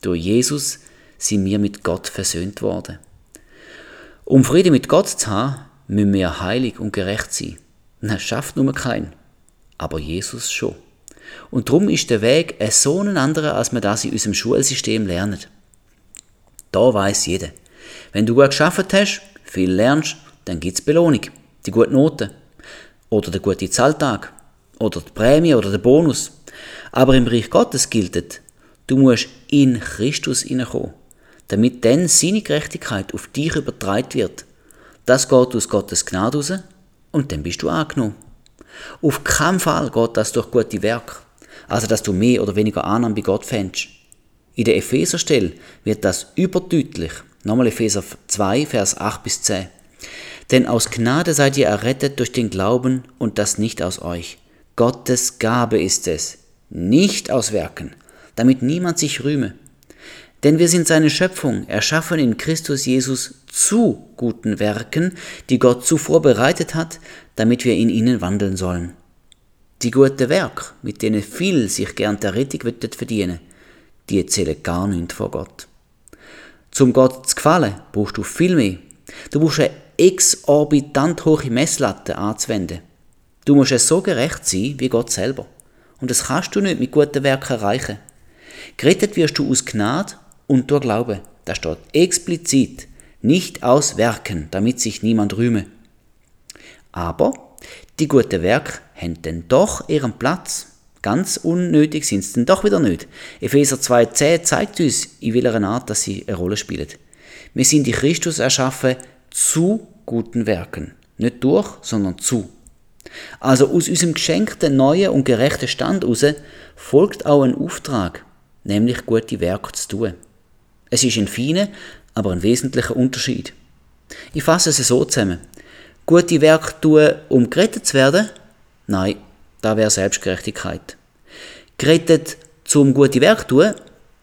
Durch Jesus sind wir mit Gott versöhnt worden. Um Friede mit Gott zu haben, müssen wir heilig und gerecht sein. Das schafft nur kein, aber Jesus schon. Und darum ist der Weg ein so ein anderer, als wir das in unserem Schulsystem lernen. Da weiß jeder. Wenn du gut geschafft hast, viel lernst, dann gibt es Belohnung, die gute Note oder der gute Zahltag oder die Prämie oder der Bonus. Aber im Bereich Gottes gilt, du musst in Christus hineinkommen, damit dann seine Gerechtigkeit auf dich übertragen wird. Das geht aus Gottes Gnade raus und dann bist du angenommen. Auf keinen Fall geht das durch gute Werke, also dass du mehr oder weniger Annahme bei Gott fändest. In der Epheserstelle wird das überdeutlich. Nochmal Epheser 2, Vers 8 bis 10. Denn aus Gnade seid ihr errettet durch den Glauben und das nicht aus euch. Gottes Gabe ist es, nicht aus Werken, damit niemand sich rühme. Denn wir sind seine Schöpfung, erschaffen in Christus Jesus zu guten Werken, die Gott zuvor bereitet hat, damit wir in ihnen wandeln sollen. Die guten Werke, mit denen viel sich gern der Rettung verdienen, die zählen gar nicht vor Gott. Zum Gott zu gefallen, brauchst du viel mehr. Du brauchst eine exorbitant hohe Messlatte anzuwenden. Du musst es so gerecht sein wie Gott selber. Und das kannst du nicht mit guten Werken erreichen. Gerettet wirst du aus Gnade und durch Glaube. Das steht explizit. Nicht aus Werken, damit sich niemand rühme. Aber die guten Werke haben dann doch ihren Platz Ganz unnötig sind sie dann doch wieder nicht. Epheser 2,10 zeigt uns, in welcher Art dass sie eine Rolle spielen. Wir sind in Christus erschaffen zu guten Werken. Nicht durch, sondern zu. Also aus unserem geschenkten neuen und gerechten Stand heraus folgt auch ein Auftrag, nämlich gute Werke zu tun. Es ist ein feiner, aber ein wesentlicher Unterschied. Ich fasse es so zusammen. Gute Werke tun, um gerettet zu werden? Nein, da wäre Selbstgerechtigkeit. Gerettet zum gute Werk tun?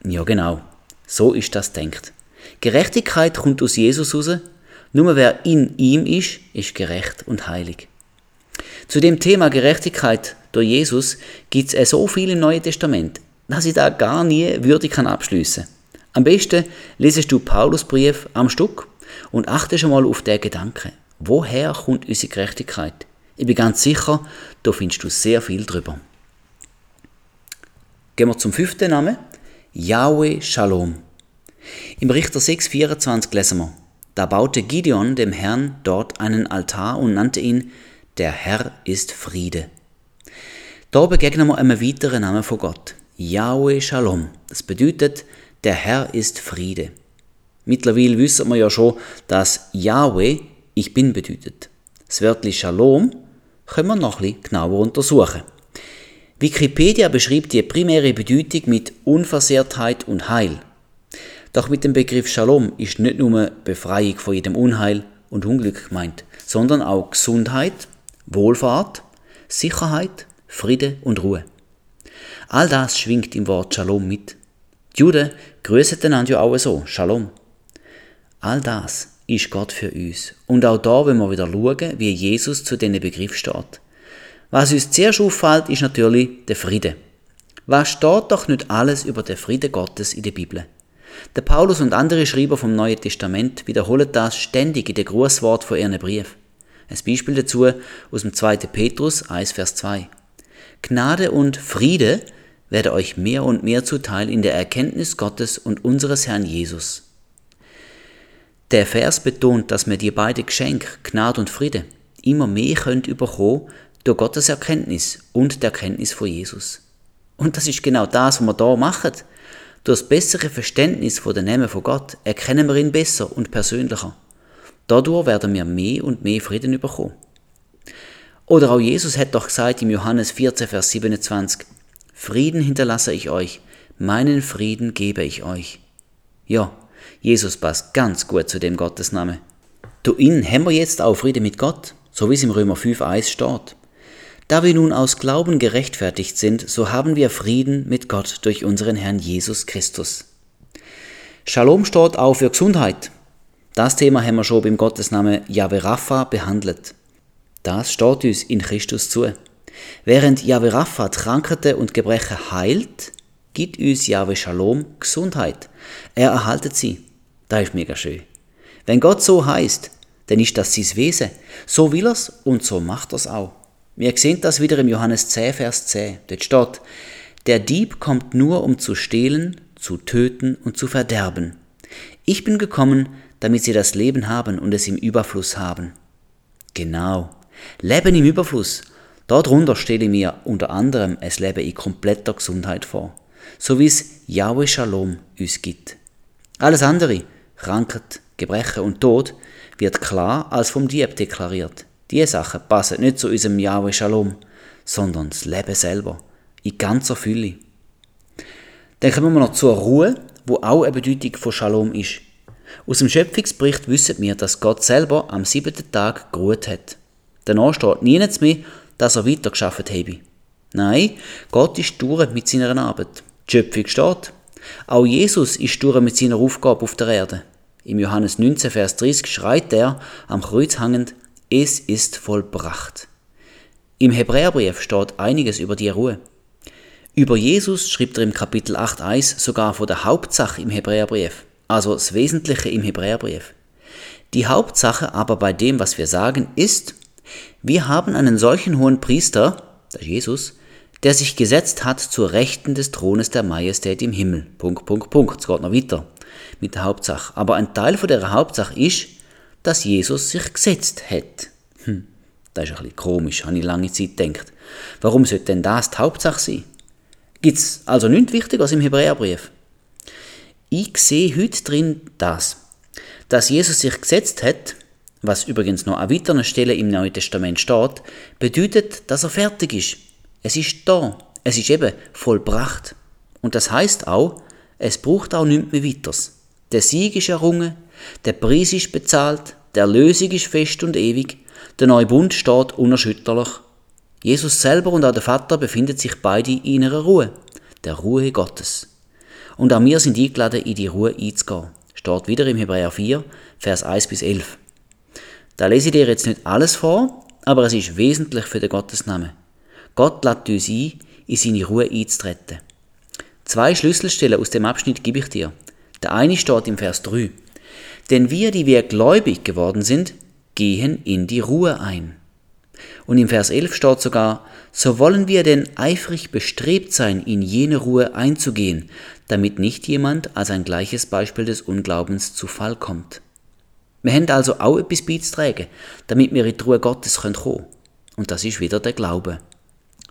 Ja genau, so ist das denkt. Gerechtigkeit kommt aus Jesus raus. Nur wer in ihm ist, ist gerecht und heilig. Zu dem Thema Gerechtigkeit durch Jesus gibt es so viel im Neuen Testament, dass ich da gar nie würdig kann abschliessen. Am besten lesest du Paulus Brief am Stück und achtest einmal auf den Gedanken. Woher kommt unsere Gerechtigkeit? Ich bin ganz sicher, da findest du sehr viel drüber. Gehen wir zum fünften Namen. Yahweh Shalom. Im Richter 6,24 lesen wir, da baute Gideon dem Herrn dort einen Altar und nannte ihn, der Herr ist Friede. Da begegnen wir einem weiteren Namen von Gott, Yahweh Shalom. Das bedeutet, der Herr ist Friede. Mittlerweile wissen wir ja schon, dass Yahweh ich bin bedeutet. Das Wörtchen Shalom können wir noch ein bisschen genauer untersuchen. Wikipedia beschreibt die primäre Bedeutung mit Unversehrtheit und Heil. Doch mit dem Begriff Shalom ist nicht nur Befreiung von jedem Unheil und Unglück gemeint, sondern auch Gesundheit, Wohlfahrt, Sicherheit, Friede und Ruhe. All das schwingt im Wort Shalom mit. Die Juden grüßen einander ja auch so, Shalom. All das ist Gott für uns. Und auch da wollen wir wieder schauen, wie Jesus zu diesen Begriff steht. Was uns zuerst auffällt, ist natürlich der Friede. Was steht doch nicht alles über den Frieden Gottes in der Bibel? Der Paulus und andere Schreiber vom Neuen Testament wiederholen das ständig in den Grußwort von ihren Brief. Ein Beispiel dazu aus dem 2. Petrus 1, Vers 2. Gnade und Friede werde euch mehr und mehr zuteil in der Erkenntnis Gottes und unseres Herrn Jesus. Der Vers betont, dass wir die beiden Geschenke, Gnade und Friede, immer mehr könnt überkommen durch Gottes Erkenntnis und der Erkenntnis von Jesus. Und das ist genau das, was wir da machen. Durch das bessere Verständnis von den Namen von Gott erkennen wir ihn besser und persönlicher. Dadurch werden wir mehr und mehr Frieden bekommen. Oder auch Jesus hat doch gesagt im Johannes 14, Vers 27, Frieden hinterlasse ich euch, meinen Frieden gebe ich euch. Ja, Jesus passt ganz gut zu dem Gottesname. Du ihn haben jetzt auch Frieden mit Gott, so wie es im Römer 5, 1 steht. Da wir nun aus Glauben gerechtfertigt sind, so haben wir Frieden mit Gott durch unseren Herrn Jesus Christus. Shalom steht auch für Gesundheit. Das Thema haben wir schon beim Gottesnamen Yahweh Rapha behandelt. Das steht uns in Christus zu. Während Yahweh Rapha Krankheiten und Gebrechen heilt, gibt uns Yahweh Shalom Gesundheit. Er erhaltet sie. Das ist mega schön. Wenn Gott so heißt, dann ist das sein Wesen. So will er's und so macht er's auch. Wir sehen das wieder im Johannes 10, Vers 10. Dort steht, der Dieb kommt nur, um zu stehlen, zu töten und zu verderben. Ich bin gekommen, damit sie das Leben haben und es im Überfluss haben. Genau. Leben im Überfluss. Darunter stelle ich mir unter anderem ein Leben in kompletter Gesundheit vor. So wie es Yahweh Shalom uns gibt. Alles andere, Krankheit, Gebrechen und Tod, wird klar als vom Dieb deklariert. Diese Sachen passen nicht zu unserem Yahweh Shalom, sondern das Leben selber, in ganzer Fülle. Dann kommen wir noch zur Ruhe, wo auch eine Bedeutung von Shalom ist. Aus dem Schöpfungsbericht wissen wir, dass Gott selber am siebten Tag geruht hat. Danach steht nichts mehr, dass er weiter geschafft habe. Nein, Gott ist durch mit seiner Arbeit. Die Schöpfung steht. Auch Jesus ist durch mit seiner Aufgabe auf der Erde. Im Johannes 19, Vers 30 schreit er, am Kreuz hangend, es ist vollbracht. Im Hebräerbrief steht einiges über die Ruhe. Über Jesus schreibt er im Kapitel 8.1 sogar von der Hauptsache im Hebräerbrief, also das Wesentliche im Hebräerbrief. Die Hauptsache aber bei dem, was wir sagen, ist, wir haben einen solchen hohen Priester, der Jesus, der sich gesetzt hat zur Rechten des Thrones der Majestät im Himmel. Punkt, Punkt, Punkt. Es geht noch weiter mit der Hauptsache. Aber ein Teil von der Hauptsache ist, dass Jesus sich gesetzt hat. Hm, das ist ein bisschen komisch, habe ich lange Zeit gedacht. Warum sollte denn das die Hauptsache sein? Gibt es also nichts Wichtiges im Hebräerbrief? Ich sehe heute drin das, dass Jesus sich gesetzt hat, was übrigens noch an weiteren Stellen im Neuen Testament steht, bedeutet, dass er fertig ist. Es ist da. Es ist eben vollbracht. Und das heißt auch, es braucht auch nichts mehr weiters. Der Sieg ist errungen, der Preis ist bezahlt, der Erlösung ist fest und ewig, der neue Bund steht unerschütterlich. Jesus selber und auch der Vater befinden sich beide in ihrer Ruhe, der Ruhe Gottes. Und auch wir sind eingeladen, in die Ruhe einzugehen. Steht wieder im Hebräer 4, Vers 1 bis 11. Da lese ich dir jetzt nicht alles vor, aber es ist wesentlich für den Gottesnamen. Gott lädt uns ein, in seine Ruhe einzutreten. Zwei Schlüsselstellen aus dem Abschnitt gebe ich dir. Der eine steht im Vers 3. Denn wir, die wir gläubig geworden sind, gehen in die Ruhe ein. Und im Vers 11 steht sogar, so wollen wir denn eifrig bestrebt sein, in jene Ruhe einzugehen, damit nicht jemand als ein gleiches Beispiel des Unglaubens zu Fall kommt. Wir haben also auch etwas beizutragen, damit wir in die Ruhe Gottes kommen können. Und das ist wieder der Glaube.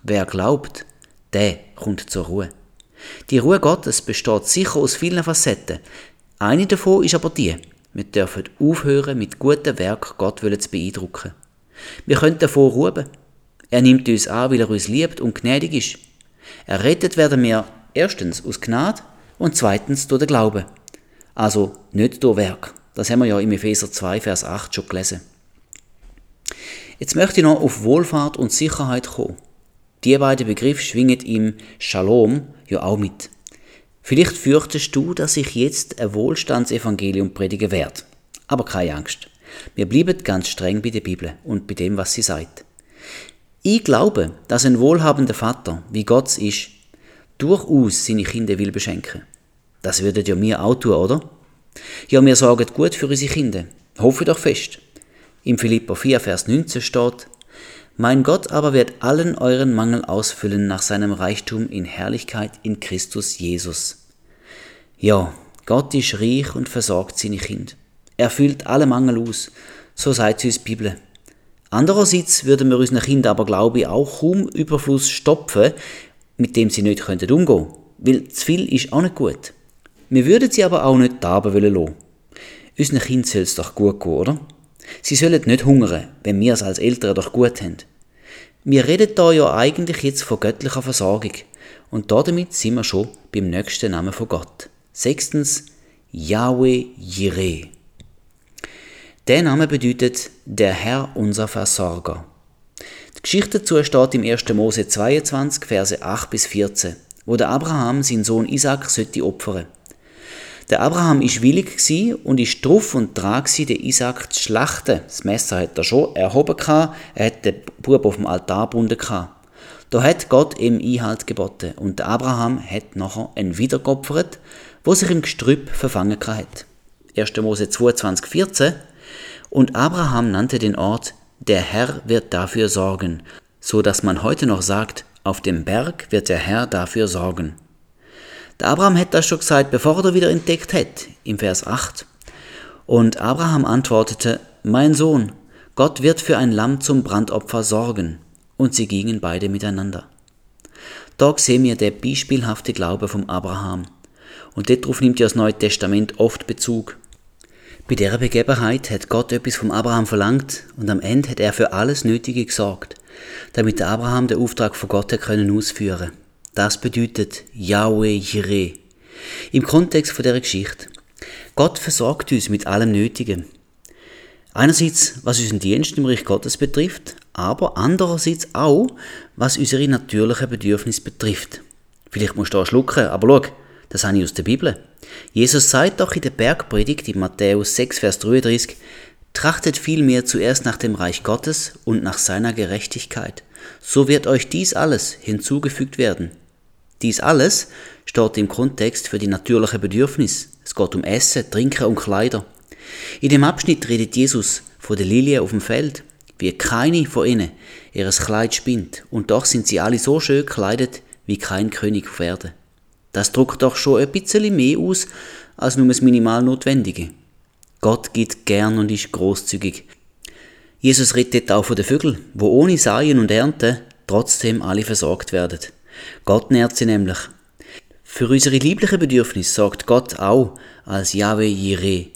Wer glaubt, der kommt zur Ruhe. Die Ruhe Gottes besteht sicher aus vielen Facetten. Eine davon ist aber die, Wir dürfen aufhören, mit gutem Werk Gott zu beeindrucken. Wir können davor ruhen. Er nimmt uns an, weil er uns liebt und gnädig ist. Errettet werden wir erstens aus Gnade und zweitens durch den Glauben. Also nicht durch Werk. Das haben wir ja im Epheser 2, Vers 8 schon gelesen. Jetzt möchte ich noch auf Wohlfahrt und Sicherheit kommen. Die beiden Begriffe schwingen im Shalom ja auch mit. Vielleicht fürchtest du, dass ich jetzt ein Wohlstandsevangelium predigen werde. Aber keine Angst. Wir bleiben ganz streng bei der Bibel und bei dem, was sie sagt. Ich glaube, dass ein wohlhabender Vater, wie Gott ist, durchaus seine Kinder will beschenken. Das würdet ja mir auch tun, oder? Ja, wir sorgen gut für unsere Kinder. Hoffe doch fest. Im Philippa 4, Vers 19 steht, Mein Gott aber wird allen euren Mangel ausfüllen nach seinem Reichtum in Herrlichkeit in Christus Jesus. Ja, Gott ist reich und versorgt seine Kinder. Er füllt alle Mangel aus, so sagt uns die Bibel. Andererseits würden wir unseren Kindern aber, glaube ich, auch kaum Überfluss stopfen, mit dem sie nicht umgehen könnten, weil zu viel ist auch nicht gut. Wir würden sie aber auch nicht da lassen. Unseren Kindern soll es doch gut gehen, oder? Sie sollen nicht hungern, wenn wir es als Eltern doch gut haben. Wir reden da ja eigentlich jetzt von göttlicher Versorgung. Und damit sind wir schon beim nächsten Namen von Gott. Sechstens, Yahweh Jireh. Der Name bedeutet der Herr unser Versorger. Die Geschichte dazu steht im 1. Mose 22, Verse 8 bis 14, wo der Abraham seinen Sohn Isaac sollte opfern. Der Abraham ist willig und ist drauf und dran den Isaac zu schlachten. Das Messer hat er schon erhoben er hat den Bub auf dem Altar gebunden Da hat Gott ihm Einhalt geboten und der Abraham hat nachher einen wiedergeopfert, wo sich im Gestrüpp verfangen hat. 1. Mose 22, 14 und Abraham nannte den Ort, der Herr wird dafür sorgen, so dass man heute noch sagt, auf dem Berg wird der Herr dafür sorgen. Der Abraham hätte das schon gesagt, bevor er wieder entdeckt hat, im Vers 8. Und Abraham antwortete, Mein Sohn, Gott wird für ein Lamm zum Brandopfer sorgen. Und sie gingen beide miteinander. Dort sehen wir der beispielhafte Glaube vom Abraham. Und darauf nimmt ja das Neue Testament oft Bezug. Bei dieser Begebenheit hat Gott etwas vom Abraham verlangt und am Ende hat er für alles Nötige gesorgt, damit der Abraham den Auftrag von Gott können ausführen. Das bedeutet Yahweh Jireh. Im Kontext von dieser Geschichte. Gott versorgt uns mit allem Nötigen. Einerseits, was unseren Dienst im Reich Gottes betrifft, aber andererseits auch, was unsere natürlichen Bedürfnisse betrifft. Vielleicht musst du da schlucken, aber schau, das habe ich aus der Bibel. Jesus sagt doch in der Bergpredigt in Matthäus 6, Vers 33, Trachtet vielmehr zuerst nach dem Reich Gottes und nach seiner Gerechtigkeit, so wird euch dies alles hinzugefügt werden. Dies alles steht im Kontext für die natürliche Bedürfnis. Es geht um Essen, Trinken und Kleider. In dem Abschnitt redet Jesus von der Lilie auf dem Feld, wie keine von ihnen ihres Kleid spinnt, und doch sind sie alle so schön gekleidet wie kein König auf Erden. Das drückt doch schon ein bisschen mehr aus als nur das minimal Notwendige. Gott gibt gern und ist großzügig. Jesus redet auch von den Vögeln, wo ohne Saien und Ernte trotzdem alle versorgt werden. Gott nährt sie nämlich. Für unsere lieblichen Bedürfnisse sorgt Gott auch als Yahweh Jireh,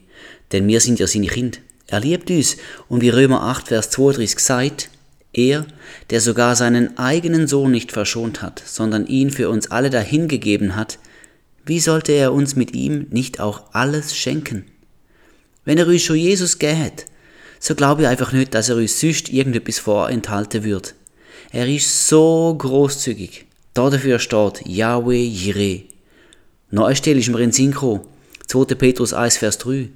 denn wir sind ja seine Kinder. Er liebt uns und wie Römer 8, Vers 32 sagt, er, der sogar seinen eigenen Sohn nicht verschont hat, sondern ihn für uns alle dahingegeben hat, wie sollte er uns mit ihm nicht auch alles schenken? Wenn er uns schon Jesus gäht, so glaube ich einfach nicht, dass er uns sonst irgendetwas vorenthalten wird. Er ist so großzügig. Dafür steht Yahweh Jireh. Noch eine Stelle ist mir in Sinn gekommen. 2. Petrus 1, Vers 3.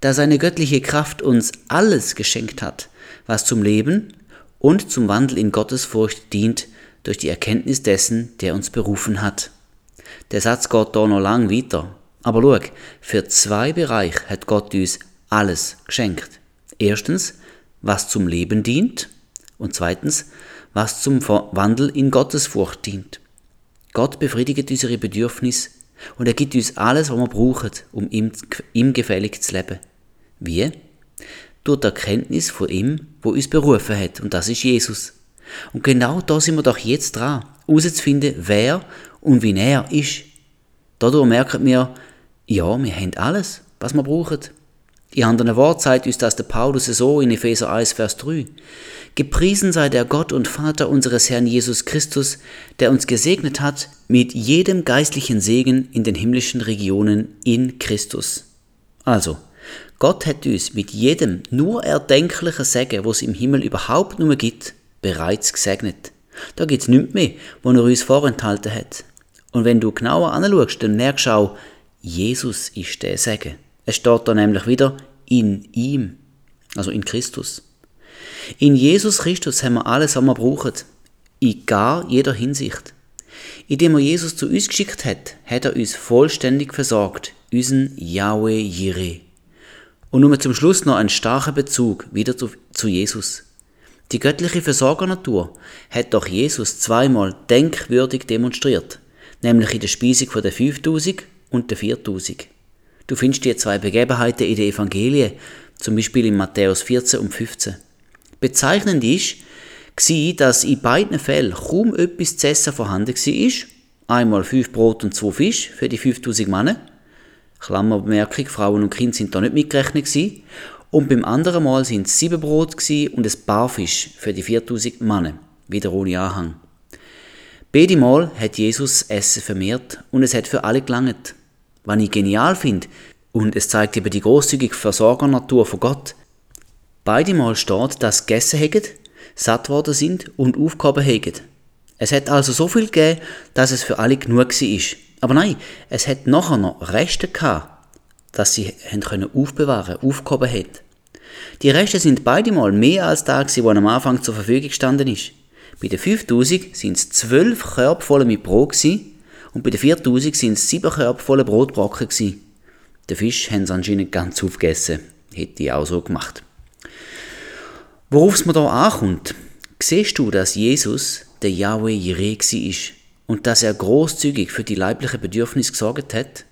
Da seine göttliche Kraft uns alles geschenkt hat, was zum Leben und zum Wandel in Gottesfurcht dient durch die Erkenntnis dessen, der uns berufen hat. Der Satz geht da noch lang weiter. Aber schau, für zwei Bereiche hat Gott uns alles geschenkt. Erstens, was zum Leben dient und zweitens, was zum Wandel in Gottesfurcht dient. Gott befriedigt unsere Bedürfnisse und er gibt uns alles, was wir brauchen, um ihm, ihm gefällig zu leben. Wie? durch die Erkenntnis von ihm, wo uns berufen hat, und das ist Jesus. Und genau da sind wir doch jetzt dran, herauszufinden, wer und wie er ist. Dadurch merken wir, ja, wir haben alles, was wir brauchen. In anderen Worten sagt uns das der Paulus so in Epheser 1, Vers 3. Gepriesen sei der Gott und Vater unseres Herrn Jesus Christus, der uns gesegnet hat mit jedem geistlichen Segen in den himmlischen Regionen in Christus. Also, Gott hat uns mit jedem nur erdenklichen Segen, was es im Himmel überhaupt nur gibt, bereits gesegnet. Da gibt es nichts mehr, was er uns vorenthalten hat. Und wenn du genauer anschaust, dann merkst du auch, Jesus ist der Segen. Es steht da nämlich wieder in ihm, also in Christus. In Jesus Christus haben wir alles, was wir brauchen, in gar jeder Hinsicht. Indem er Jesus zu uns geschickt hat, hat er uns vollständig versorgt, unseren Yahweh Jireh. Und nur zum Schluss noch ein starker Bezug wieder zu, zu Jesus. Die göttliche Versorgernatur hat doch Jesus zweimal denkwürdig demonstriert, nämlich in der Speisung der 5000 und der 4000. Du findest die zwei Begebenheiten in den Evangelien, zum Beispiel in Matthäus 14 und 15. Bezeichnend ist, dass in beiden Fällen kaum etwas zu essen vorhanden war. Einmal fünf Brot und zwei Fisch für die 5000 Männer. Klammerbemerkung, Frauen und Kinder sind da nicht mitgerechnet gewesen. Und beim anderen Mal sind es sieben Brot und ein paar Fisch für die 4000 Männer. Wieder ohne Anhang. Beide Mal hat Jesus Essen vermehrt und es hat für alle gelangt. Was ich genial finde, und es zeigt eben die großzügige Versorgernatur von Gott, Beide Mal steht, dass sie gegessen haben, satt worden sind und aufgehoben haben. Es hat also so viel gegeben, dass es für alle genug war. Aber nein, es hat nachher noch Reste gehabt, dass sie können aufbewahren, aufgehoben haben. Die Reste sind beide Mal mehr als da, die am Anfang zur Verfügung gestanden ist. Bei den 5000 sind es zwölf Körbe voll mit Brot gewesen, und bei den 4000 sind es sieben Körbe voll Brotbrocken. Den Fisch haben sie anscheinend ganz aufgegessen. Hätte ich auch so gemacht. Worauf es mir hier ankommt, siehst du, dass Jesus der Yahweh Jireh ist und dass er großzügig für die leiblichen Bedürfnisse gesorgt hat?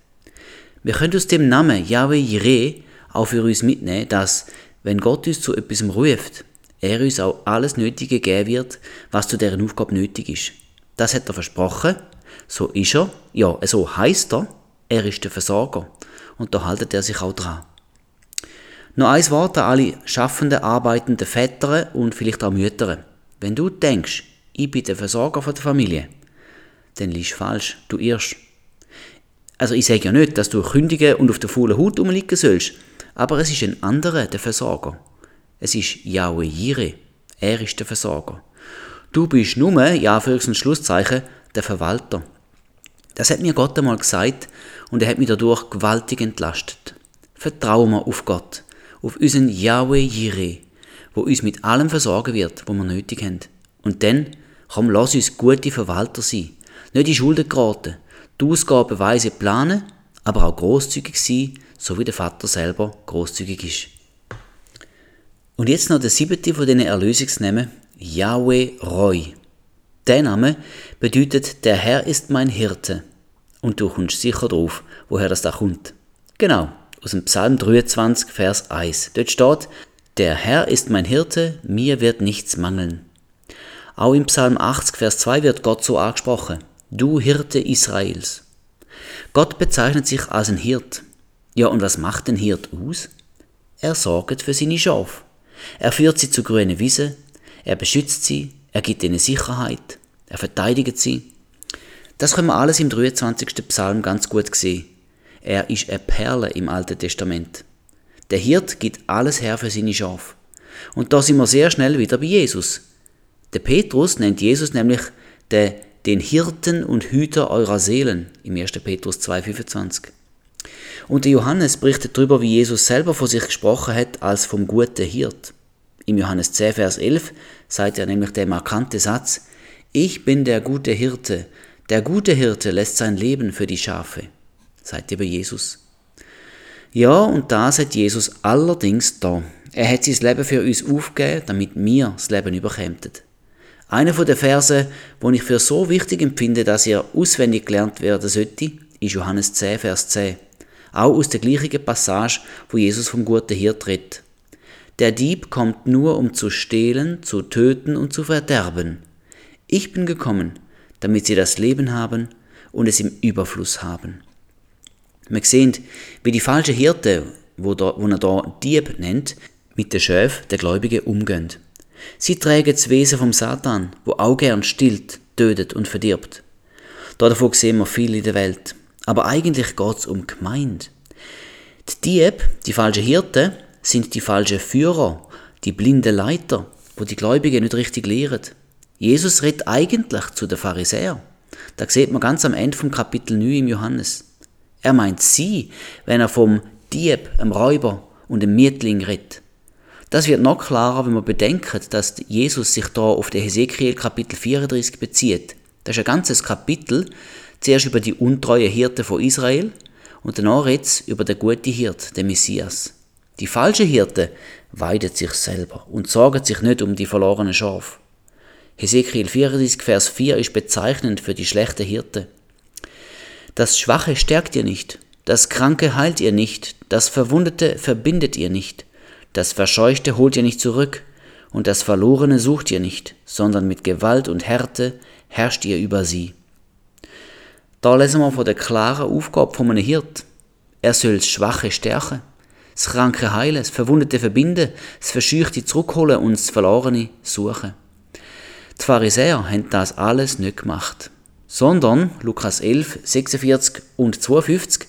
Wir können aus dem Namen Yahweh Jireh auch für uns mitnehmen, dass, wenn Gott uns zu etwas ruft, er uns auch alles Nötige geben wird, was zu deren Aufgabe nötig ist. Das hat er versprochen, so ist er, ja, so heißt er, er ist der Versorger und da haltet er sich auch dran. Noch ein Wort an alle schaffenden, arbeitenden Väter und vielleicht auch Mütter. Wenn du denkst, ich bin der Versorger von der Familie, dann liegst du falsch, du irrst. Also ich sage ja nicht, dass du kündigen und auf der faulen Haut umliegen sollst, aber es ist ein anderer, der Versorger. Es ist Yahweh Jireh. Er ist der Versorger. Du bist nur, ja, für Schlusszeichen, der Verwalter. Das hat mir Gott einmal gesagt und er hat mich dadurch gewaltig entlastet. Vertrauen wir auf Gott auf unseren Yahweh Jireh, wo uns mit allem versorgen wird, wo wir nötig haben. Und dann, komm, lass uns gute Verwalter sein. Nicht in Schulden geraten, die Ausgaben weise planen, aber auch großzügig sein, so wie der Vater selber großzügig ist. Und jetzt noch der siebte von diesen Erlösungsnamen, Yahweh Roy. Der Name bedeutet, der Herr ist mein Hirte. Und du kommst sicher drauf, woher das da kommt. Genau, aus dem Psalm 23, Vers 1. Dort steht, der Herr ist mein Hirte, mir wird nichts mangeln. Auch im Psalm 80, Vers 2 wird Gott so angesprochen. Du Hirte Israels. Gott bezeichnet sich als ein Hirt. Ja, und was macht ein Hirt aus? Er sorgt für seine Schafe. Er führt sie zu grünen Wiesen, er beschützt sie, er gibt ihnen Sicherheit, er verteidigt sie. Das können wir alles im 23. Psalm ganz gut sehen. Er ist eine Perle im Alten Testament. Der Hirt gibt alles her für seine Schafe. Und da sind wir sehr schnell wieder bei Jesus. Der Petrus nennt Jesus nämlich den, den Hirten und Hüter eurer Seelen im 1. Petrus 2,25. Und der Johannes berichtet darüber, wie Jesus selber von sich gesprochen hat als vom guten Hirt. Im Johannes 10, Vers 11 sagt er nämlich der markante Satz, Ich bin der gute Hirte, der gute Hirte lässt sein Leben für die Schafe. Seid ihr bei Jesus? Ja, und das hat Jesus allerdings da. Er hat sein Leben für uns aufgegeben, damit wir das Leben überkämen. Einer der Verse, wo ich für so wichtig empfinde, dass er auswendig gelernt werden sollte, ist Johannes 10, Vers 10. Auch aus der gleichen Passage, wo Jesus vom guten Hirt redet. Der Dieb kommt nur, um zu stehlen, zu töten und zu verderben. Ich bin gekommen, damit sie das Leben haben und es im Überfluss haben. Wir sehen, wie die falschen Hirten wo, da, wo er da Dieb nennt, mit den Schöf der Gläubigen umgehen. Sie tragen das Wesen vom Satan, wo auch gern stillt, tötet und verdirbt. Davon sehen wir viel in der Welt. Aber eigentlich geht es um Gemeinde. Die Dieb, die falschen Hirten, sind die falschen Führer, die blinden Leiter, wo die Gläubigen nicht richtig lehren. Jesus redet eigentlich zu den Pharisäern. Da sieht man ganz am Ende vom Kapitel 9 im Johannes. Er meint sie, wenn er vom Dieb, einem Räuber und dem Mietling redet. Das wird noch klarer, wenn man bedenkt, dass Jesus sich da auf den Hesekiel Kapitel 34 bezieht. Das ist ein ganzes Kapitel, zuerst über die untreue Hirte von Israel und danach jetzt über den guten Hirt, den Messias. Die falsche Hirte weidet sich selber und sorgt sich nicht um die verlorenen Schafe. Hesekiel 34, Vers 4 ist bezeichnend für die schlechte Hirte. Das Schwache stärkt ihr nicht, das Kranke heilt ihr nicht, das Verwundete verbindet ihr nicht, das Verscheuchte holt ihr nicht zurück, und das Verlorene sucht ihr nicht, sondern mit Gewalt und Härte herrscht ihr über sie. Da lesen wir von der klaren Aufgabe von einem Hirt. Er soll das Schwache stärken, das Kranke heilen, das Verwundete verbinden, das Verscheuchte zurückholen und das Verlorene suchen. Die Pharisäer haben das alles nicht gemacht, sondern, Lukas 11, 46 und 52,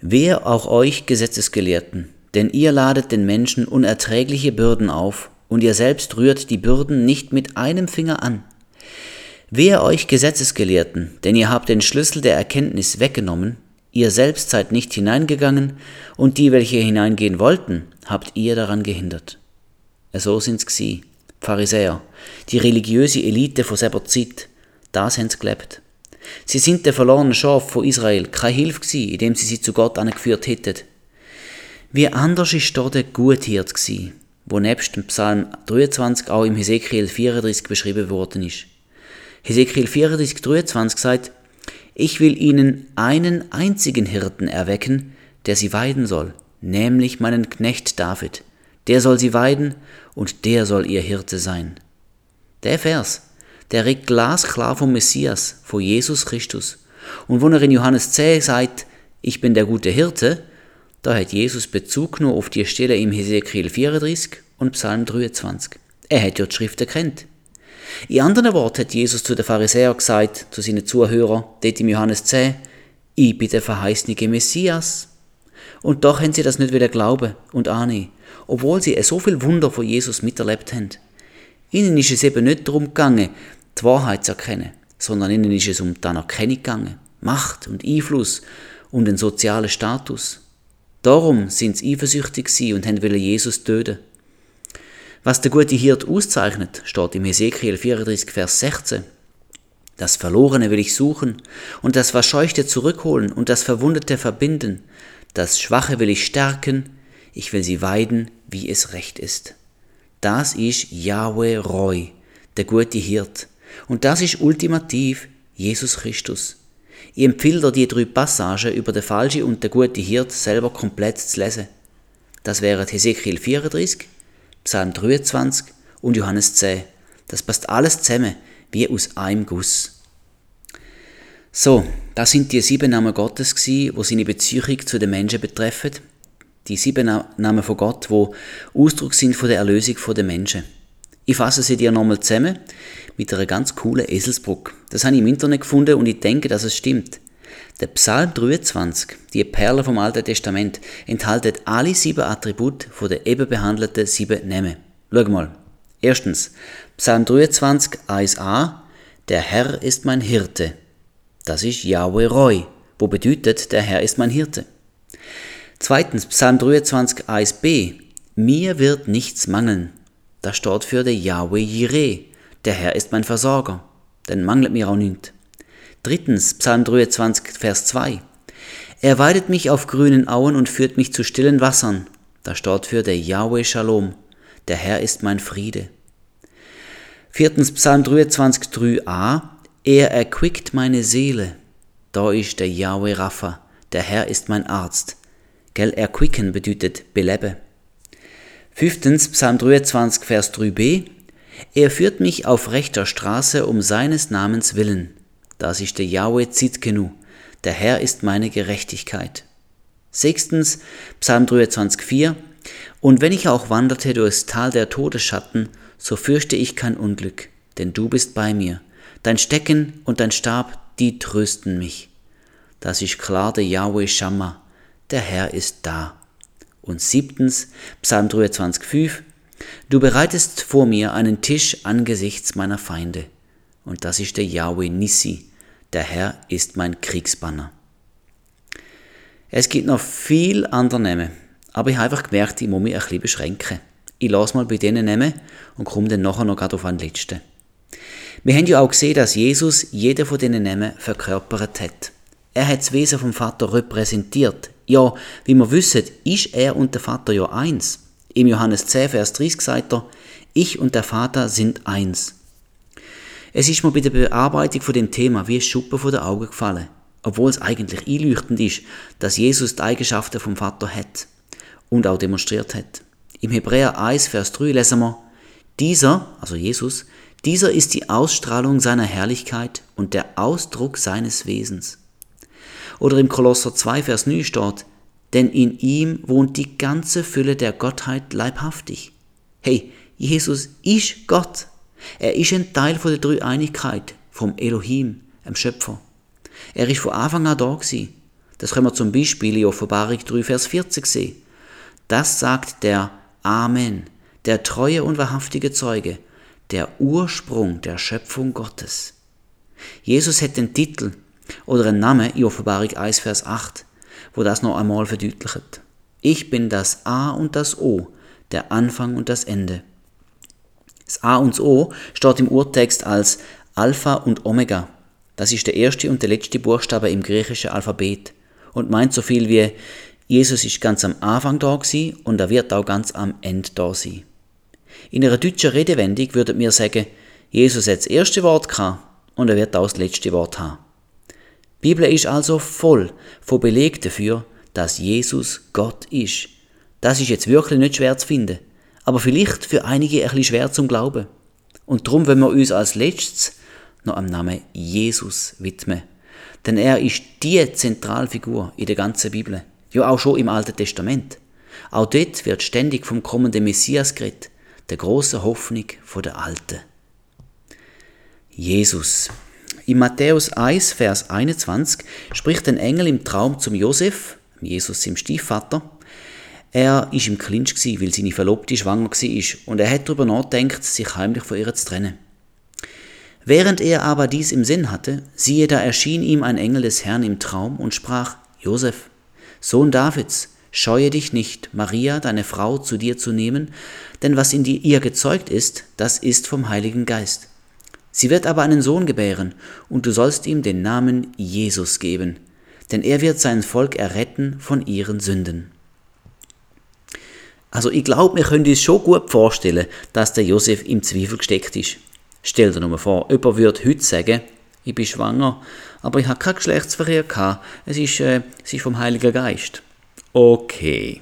Wer auch euch Gesetzesgelehrten, denn ihr ladet den Menschen unerträgliche Bürden auf, und ihr selbst rührt die Bürden nicht mit einem Finger an. Wer euch Gesetzesgelehrten, denn ihr habt den Schlüssel der Erkenntnis weggenommen, ihr selbst seid nicht hineingegangen, und die, welche hineingehen wollten, habt ihr daran gehindert. So sind's gsi, Pharisäer, die religiöse Elite von selber Zeit, das haben sie gelebt. Sie sind der verlorenen Schaf von Israel keine Hilfe gsi, indem sie sie zu Gott angeführt hätten. Wie anders ist da der Guthirt gsi, wo nebst dem Psalm 23 auch im Hesekiel 34 beschrieben worden ist. Hesekiel 34, 23 sagt, ich will ihnen einen einzigen Hirten erwecken, der sie weiden soll, nämlich meinen Knecht David. Der soll sie weiden und der soll ihr Hirte sein. Der Vers, der redet glasklar vom Messias, von Jesus Christus. Und wo er in Johannes 10 sagt, ich bin der gute Hirte, da hat Jesus Bezug nur auf die Stelle im Hesekiel 34 und Psalm 23. Er hat ja die Schrift erkannt. In anderen Worten hat Jesus zu den Pharisäern gesagt, zu seinen Zuhörern, dort im Johannes 10, ich bin der verheißene Messias. Und doch haben sie das nicht wieder glauben und annehmen, obwohl sie so viel Wunder von Jesus miterlebt haben. Ihnen ist es eben nicht darum gegangen, die Wahrheit zu erkennen, sondern ihnen ist es um die Anerkennung gegangen, Macht und Einfluss und den sozialen Status. Darum sind sie eifersüchtig und wollten Jesus töten. Was der gute Hirt auszeichnet, steht im Hesekiel 34, Vers 16. Das Verlorene will ich suchen und das Verscheuchte zurückholen und das Verwundete verbinden. Das Schwache will ich stärken, ich will sie weiden, wie es recht ist. Das ist Yahweh Roy, der gute Hirt. Und das ist ultimativ Jesus Christus. Ich empfehle dir die drei Passagen über den falschen und den guten Hirt selber komplett zu lesen. Das wären Hesekiel 34, Psalm 23 und Johannes 10. Das passt alles zusammen, wie aus einem Guss. So, das sind die sieben Namen Gottes gsi, wo seine Beziehung zu den Menschen betreffen. Die sieben Namen von Gott, wo Ausdruck sind von der Erlösung der Menschen. Ich fasse sie dir nochmal zusammen mit einer ganz coolen Eselsbrücke. Das habe ich im Internet gefunden und ich denke, dass es stimmt. Der Psalm 23, die Perle vom Alten Testament, enthält alle sieben Attribute von der eben behandelten sieben Namen. Schau mal. Erstens, Psalm 23, 1a, der Herr ist mein Hirte. Das ist Yahweh Roy, wo bedeutet, der Herr ist mein Hirte. Zweitens, Psalm 23, 1b, mir wird nichts mangeln. Das steht für der Yahweh Jireh, der Herr ist mein Versorger, denn mangelt mir auch nichts. Drittens, Psalm 23, Vers 2. Er weidet mich auf grünen Auen und führt mich zu stillen Wassern. Da steht für der Yahweh Shalom, der Herr ist mein Friede. Viertens, Psalm 23, 3a. Er erquickt meine Seele. Da ist der Yahweh Rapha, der Herr ist mein Arzt. Gell, erquicken bedeutet belebe. Fünftens, Psalm 23, Vers 3b. Er führt mich auf rechter Straße um seines Namens willen. Das ist der Yahweh Zitkenu. Der Herr ist meine Gerechtigkeit. Sechstens, Psalm 23,4 Und wenn ich auch wanderte durchs Tal der Todesschatten, so fürchte ich kein Unglück, denn du bist bei mir. Dein Stecken und dein Stab, die trösten mich. Das ist klar der Yahweh Shammah, der Herr ist da. Und siebtens, Psalm 23,5 Du bereitest vor mir einen Tisch angesichts meiner Feinde. Und das ist der Yahweh Nissi, der Herr ist mein Kriegsbanner. Es gibt noch viel andere Namen, aber ich habe einfach gemerkt, ich muss mich ein bisschen beschränken. Ich lasse mal bei denen nehmen und komme dann nachher noch auf den letzten. Wir haben ja auch gesehen, dass Jesus jeder von diesen Namen verkörpert hat. Er hat das Wesen vom Vater repräsentiert. Ja, wie wir wissen, ist er und der Vater ja eins. Im Johannes 10, Vers 30 sagt er, ich und der Vater sind eins. Es ist mir bei der Bearbeitung von dem Thema wie Schuppen von den Augen gefallen, obwohl es eigentlich einleuchtend ist, dass Jesus die Eigenschaften vom Vater hat und auch demonstriert hat. Im Hebräer 1, Vers 3 lesen wir, dieser, also Jesus, dieser ist die Ausstrahlung seiner Herrlichkeit und der Ausdruck seines Wesens. Oder im Kolosser 2, Vers 9 steht, denn in ihm wohnt die ganze Fülle der Gottheit leibhaftig. Hey, Jesus ist Gott. Er ist ein Teil von der Dreieinigkeit, vom Elohim, dem Schöpfer. Er ist von Anfang an da gewesen. Das können wir zum Beispiel in Offenbarung 3, Vers 40 sehen. Das sagt der Amen, der treue und wahrhaftige Zeuge, der Ursprung der Schöpfung Gottes. Jesus hat den Titel oder einen Namen in Offenbarung 1, Vers 8, wo das noch einmal verdeutlicht. Ich bin das A und das O, der Anfang und das Ende. Das A und das O steht im Urtext als Alpha und Omega. Das ist der erste und der letzte Buchstabe im griechischen Alphabet und meint so viel wie Jesus ist ganz am Anfang da gewesen und er wird auch ganz am Ende da sein. In einer deutschen Redewendung würden wir sagen, Jesus hat das erste Wort gehabt und er wird auch das letzte Wort haben. Die Bibel ist also voll von Beleg dafür, dass Jesus Gott ist. Das ist jetzt wirklich nicht schwer zu finden, aber vielleicht für einige ein bisschen schwer zum Glauben. Und darum wollen wir uns als letztes noch am Namen Jesus widmen. Denn er ist die Zentralfigur in der ganzen Bibel. Ja, auch schon im Alten Testament. Auch dort wird ständig vom kommenden Messias geredet, der große Hoffnung der Alten. Jesus. In Matthäus 1, Vers 21 spricht ein Engel im Traum zum Josef, Jesus im Stiefvater. Er ist im Clinch weil seine Verlobte schwanger war und er hat darüber nachgedacht, sich heimlich von ihr zu trennen. Während er aber dies im Sinn hatte, siehe, da erschien ihm ein Engel des Herrn im Traum und sprach, Josef, Sohn Davids, scheue dich nicht, Maria, deine Frau, zu dir zu nehmen, denn was in ihr gezeugt ist, das ist vom Heiligen Geist. Sie wird aber einen Sohn gebären, und du sollst ihm den Namen Jesus geben, denn er wird sein Volk erretten von ihren Sünden. Also ich glaube, wir können uns schon gut vorstellen, dass der Josef im Zweifel gesteckt ist. Stell dir nur vor, jemand würde heute sagen, ich bin schwanger, aber ich habe keinen Geschlechtsverkehr gehabt. Es ist, äh, es ist vom Heiligen Geist. Okay.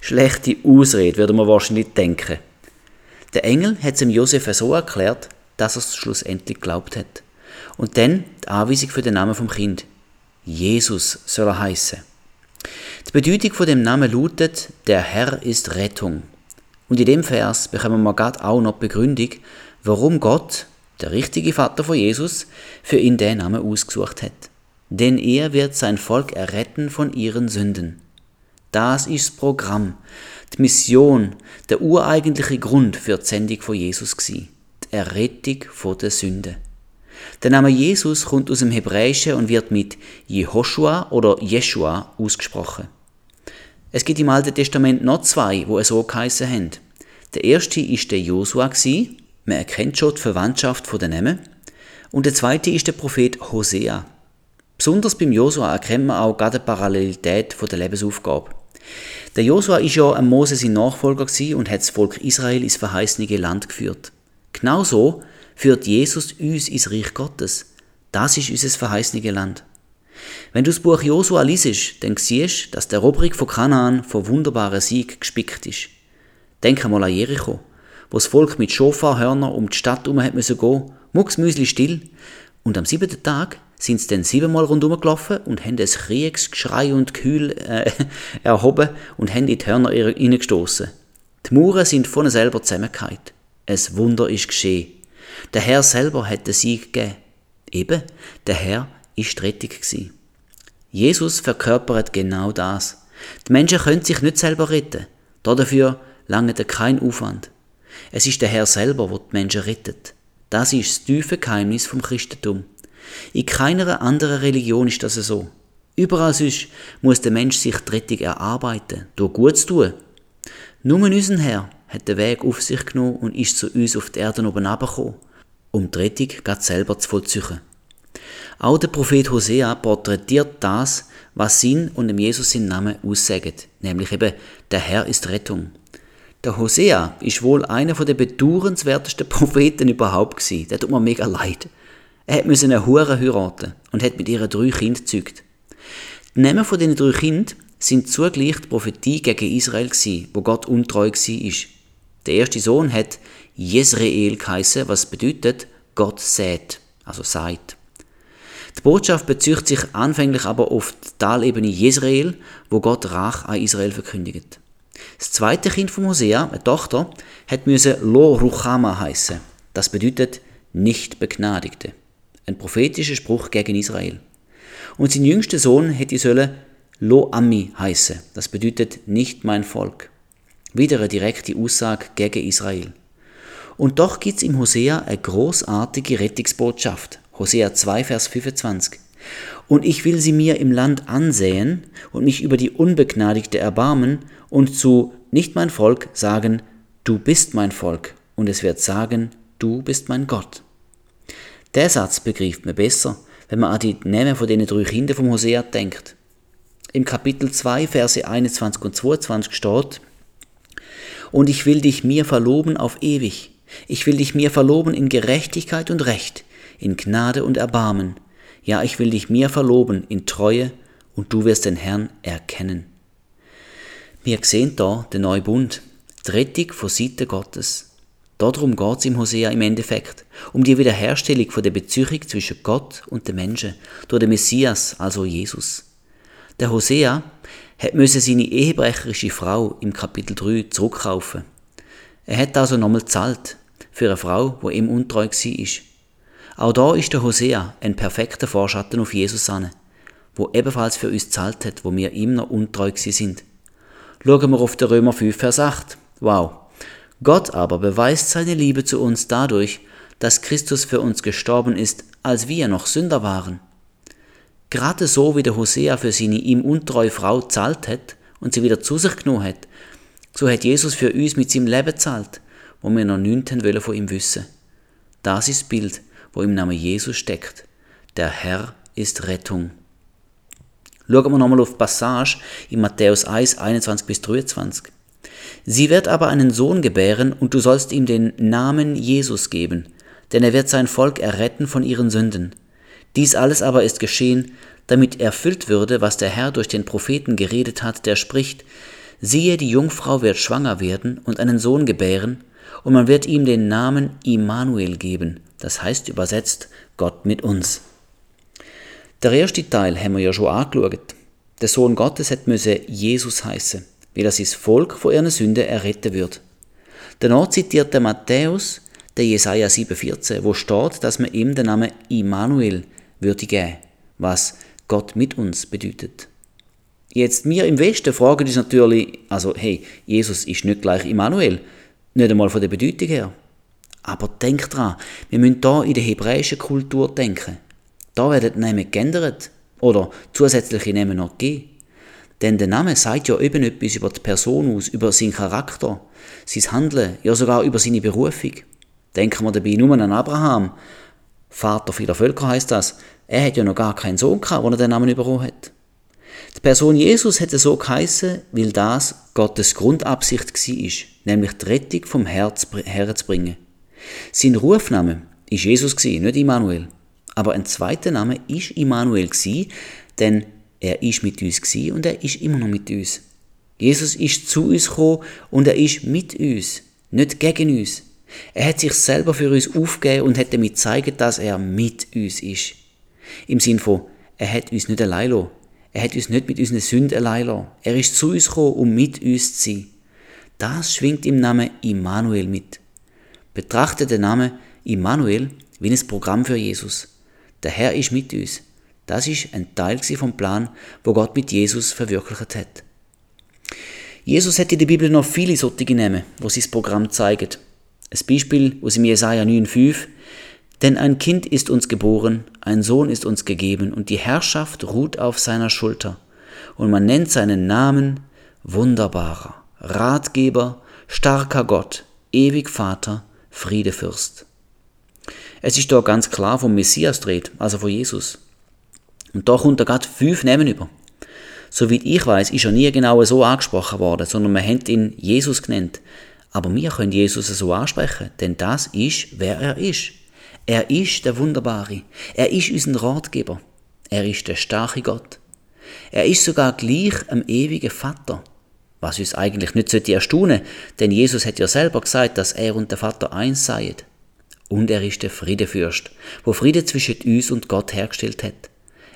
Schlechte Ausrede, würde man wahrscheinlich denken. Der Engel hat es dem Josef so erklärt, dass er es schlussendlich glaubt hat. Und dann die Anweisung für den Namen vom Kind. Jesus soll er heißen. Die Bedeutung von dem Namen lautet, der Herr ist Rettung. Und in dem Vers bekommen wir gerade auch noch die Begründung, warum Gott der richtige Vater von Jesus, für ihn den Namen ausgesucht hat. Denn er wird sein Volk erretten von ihren Sünden. Das ist das Programm, die Mission, der ureigentliche Grund für die Sendung von Jesus gsi, die Errettung von der Sünde. Der Name Jesus kommt aus dem Hebräischen und wird mit Jehoshua oder Jeshua ausgesprochen. Es gibt im Alten Testament noch zwei, wo es so geheissen haben. Der erste ist der Josua man erkennt schon die Verwandtschaft von den Namen. Und der zweite ist der Prophet Hosea. Besonders beim Josua erkennt man auch gerade die Parallelität von der Lebensaufgabe. Der Josua ist ja ein Moses sein Nachfolger und hat das Volk Israel ins verheißene Land geführt. Genauso führt Jesus uns ins Reich Gottes. Das ist unser verheißene Land. Wenn du das Buch Josua liest, dann siehst du, dass der Eroberung von Kanaan von wunderbaren Sieg gespickt ist. Denk einmal an Jericho wo das Volk mit Schofarhörner um die Stadt herum müssen gehen, mucksmüsli still, und am siebten Tag sind sie dann siebenmal rundum gelaufen und haben ein Kriegsgeschrei und Kühl äh, [laughs] erhoben und haben in die Hörner hineingestoßen. Die Mauern sind von selber zusammengefallen. Ein Wunder ist geschehen. Der Herr selber hat den Sieg gegeben. Eben, der Herr ist Rettung gewesen. Jesus verkörpert genau das. Die Menschen können sich nicht selber retten. Dafür langt kein Aufwand. Es ist der Herr selber, der die Menschen rettet. Das ist das tiefe Geheimnis vom Christentum. In keiner anderen Religion ist das so. Überall sonst muss der Mensch sich die Rettung erarbeiten, durch Gutes tun. Nur unser Herr hat den Weg auf sich genommen und ist zu uns auf die Erde oben herabgekommen, um die Rettung ganz selber zu vollziehen. Auch der Prophet Hosea porträtiert das, was Sinn und dem Jesus in Namen aussagen, nämlich eben, der Herr ist Rettung. Der Hosea ist wohl einer der bedauernswertesten Propheten überhaupt gewesen. Der tut mir mega leid. Er hat eine Hure heiraten und hat mit ihren drei Kindern gezeugt. Die Namen von diesen drei Kindern sind zugleich die Prophetie gegen Israel gewesen, wo Gott untreu war. Der erste Sohn hat Jezreel geheißen, was bedeutet Gott sät, also sagt. Die Botschaft bezieht sich anfänglich aber auf die Talebene Jezreel, wo Gott Rach an Israel verkündigt. Das zweite Kind von Hosea, eine Tochter, hat müsse Lo Ruchama heißen. Das bedeutet nicht Begnadigte. Ein prophetischer Spruch gegen Israel. Und sein jüngster Sohn hätte sollen Lo Ami heißen. Das bedeutet nicht mein Volk. Wieder eine direkte Aussage gegen Israel. Und doch gibt es im Hosea eine großartige Rettungsbotschaft. Hosea 2, Vers 25. Und ich will sie mir im Land ansehen und mich über die Unbegnadigte erbarmen und zu nicht mein Volk sagen, du bist mein Volk, und es wird sagen, du bist mein Gott. Der Satz begreift man besser, wenn man an die Namen von den drei Kindern vom Hosea denkt. Im Kapitel 2, Verse 21 und 22 steht, Und ich will dich mir verloben auf ewig, ich will dich mir verloben in Gerechtigkeit und Recht, in Gnade und Erbarmen, ja, ich will dich mir verloben in Treue, und du wirst den Herrn erkennen. Wir sehen da den neuen Bund, die Rettung von Gottes. Darum geht im Hosea im Endeffekt, um die Wiederherstellung von der Beziehung zwischen Gott und den Menschen durch den Messias, also Jesus. Der Hosea hat müsse seine ehebrecherische Frau im Kapitel 3 zurückkaufen. Er hat also nochmal zahlt für eine Frau, wo ihm untreu war. Auch da ist der Hosea ein perfekter Vorschatten auf Jesus an, wo ebenfalls für uns zahlt hat, wo wir ihm noch untreu sind. Schauen wir auf den Römer 5, Vers 8. Wow. Gott aber beweist seine Liebe zu uns dadurch, dass Christus für uns gestorben ist, als wir noch Sünder waren. Gerade so wie der Hosea für seine ihm untreue Frau zahlt hat und sie wieder zu sich genommen hat, so hat Jesus für uns mit seinem Leben zahlt, wo wir noch nichts wollen von ihm wissen. Das ist das Bild, wo im Namen Jesus steckt. Der Herr ist Rettung. Schauen wir nochmal auf Passage in Matthäus 1, 21 bis 23. Sie wird aber einen Sohn gebären, und du sollst ihm den Namen Jesus geben, denn er wird sein Volk erretten von ihren Sünden. Dies alles aber ist geschehen, damit erfüllt würde, was der Herr durch den Propheten geredet hat, der spricht, siehe, die Jungfrau wird schwanger werden und einen Sohn gebären, und man wird ihm den Namen Immanuel geben, das heißt übersetzt Gott mit uns. Der erste Teil haben wir ja schon angeschaut. Der Sohn Gottes hat müsse Jesus heißen, weil er sein Volk von ihren Sünden erretten wird. Danach zitiert der Matthäus der Jesaja 7,14, wo steht, dass man ihm den Namen Immanuel würde geben, was Gott mit uns bedeutet. Jetzt, wir im Westen fragen uns natürlich, also, hey, Jesus ist nicht gleich Immanuel, nicht einmal von der Bedeutung her. Aber denkt dran, wir müssen da in der hebräischen Kultur denken. Da werden die Namen geändert oder zusätzliche Namen noch gegeben. Denn der Name sagt ja eben etwas über die Person aus, über seinen Charakter, sein Handeln, ja sogar über seine Berufung. Denken wir dabei nur an Abraham. Vater vieler Völker heißt das. Er hat ja noch gar keinen Sohn gehabt, wo er den Namen bekommen hat. Die Person Jesus hätte so geheißen, weil das Gottes Grundabsicht war, nämlich die Rettung vom Herz herzubringen. Sein Rufname ist Jesus, nicht Immanuel. Aber ein zweiter Name ist Immanuel denn er ist mit uns und er ist immer noch mit uns. Jesus ist zu uns gekommen und er ist mit uns, nicht gegen uns. Er hat sich selber für uns aufgegeben und hat damit gezeigt, dass er mit uns ist. Im Sinn von, er hat uns nicht allein lassen. Er hat uns nicht mit unseren Sünden allein lassen. Er ist zu uns gekommen, um mit uns zu sein. Das schwingt im Namen Immanuel mit. Betrachte den Namen Immanuel wie ein Programm für Jesus. Der Herr ist mit uns. Das ist ein Teil vom Plan, wo Gott mit Jesus verwirklicht hat. Jesus hat in der Bibel noch viele solche Namen, wo sein Programm zeigt. Ein Beispiel aus dem Jesaja 9,5 denn ein Kind ist uns geboren, ein Sohn ist uns gegeben, und die Herrschaft ruht auf seiner Schulter. Und man nennt seinen Namen Wunderbarer, Ratgeber, starker Gott, ewig Vater, Friedefürst. Es ist doch ganz klar vom Messias dreht, also von Jesus. Und da kommt er gerade fünf Namen über. Soweit ich weiß, ist er nie genau so angesprochen worden, sondern man hat ihn Jesus genannt. Aber wir können Jesus so ansprechen, denn das ist, wer er ist. Er ist der Wunderbare. Er ist unser Ratgeber. Er ist der starke Gott. Er ist sogar gleich am ewigen Vater. Was uns eigentlich nicht sollte erstaunen, denn Jesus hat ja selber gesagt, dass er und der Vater eins seien. Und er ist der Friedefürst, wo Friede zwischen uns und Gott hergestellt hat.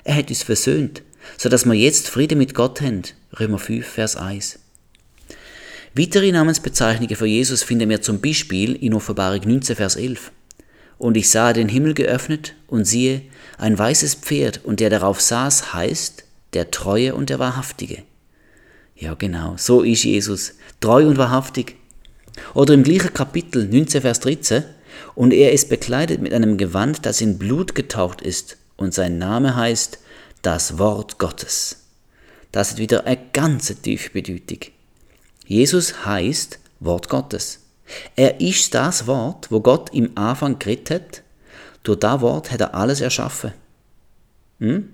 Er hat uns versöhnt, so dass wir jetzt Friede mit Gott haben. Römer 5, Vers 1. Weitere Namensbezeichnungen für Jesus finden wir zum Beispiel in Offenbarung 19, Vers 11. Und ich sah den Himmel geöffnet, und siehe, ein weißes Pferd, und der darauf saß, heißt der Treue und der Wahrhaftige. Ja, genau, so ist Jesus, treu und wahrhaftig. Oder im gleichen Kapitel 19, Vers 13, und er ist bekleidet mit einem Gewand, das in Blut getaucht ist, und sein Name heißt das Wort Gottes. Das hat wieder eine ganz tiefe Bedeutung. Jesus heißt Wort Gottes. Er ist das Wort, wo Gott im Anfang geredet hat. Durch das Wort hat er alles erschaffen. Hm?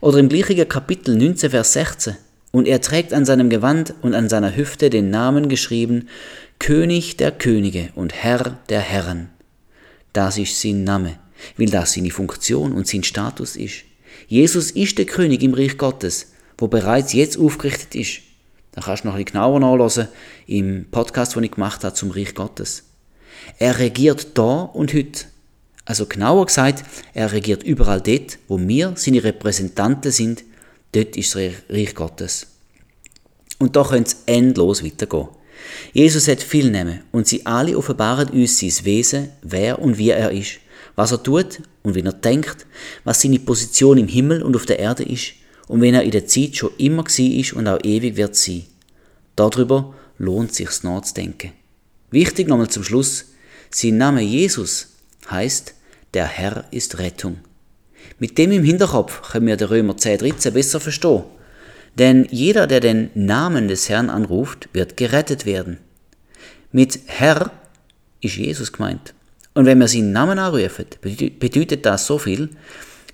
Oder im gleichen Kapitel 19, Vers 16. Und er trägt an seinem Gewand und an seiner Hüfte den Namen geschrieben, König der Könige und Herr der Herren. Das ist sein Name, weil das seine Funktion und sein Status ist. Jesus ist der König im Reich Gottes, wo bereits jetzt aufgerichtet ist. Da kannst du noch ein bisschen genauer nachlesen im Podcast, den ich gemacht habe zum Reich Gottes. Er regiert da und heute. Also genauer gesagt, er regiert überall dort, wo wir seine Repräsentanten sind. Dort ist das Reich Gottes. Und da könnte es endlos weitergehen. Jesus hat viel Namen und sie alle offenbaren uns sein Wesen, wer und wie er ist, was er tut und wie er denkt, was seine Position im Himmel und auf der Erde ist und wenn er in der Zeit schon immer ist und auch ewig wird sein. Darüber lohnt sich's nachzudenken. Wichtig nochmal zum Schluss, sein Name Jesus heißt, der Herr ist Rettung. Mit dem im Hinterkopf können wir den Römer 10, 13 besser verstehen. Denn jeder, der den Namen des Herrn anruft, wird gerettet werden. Mit Herr ist Jesus gemeint. Und wenn wir seinen Namen anrufen, bedeutet das so viel,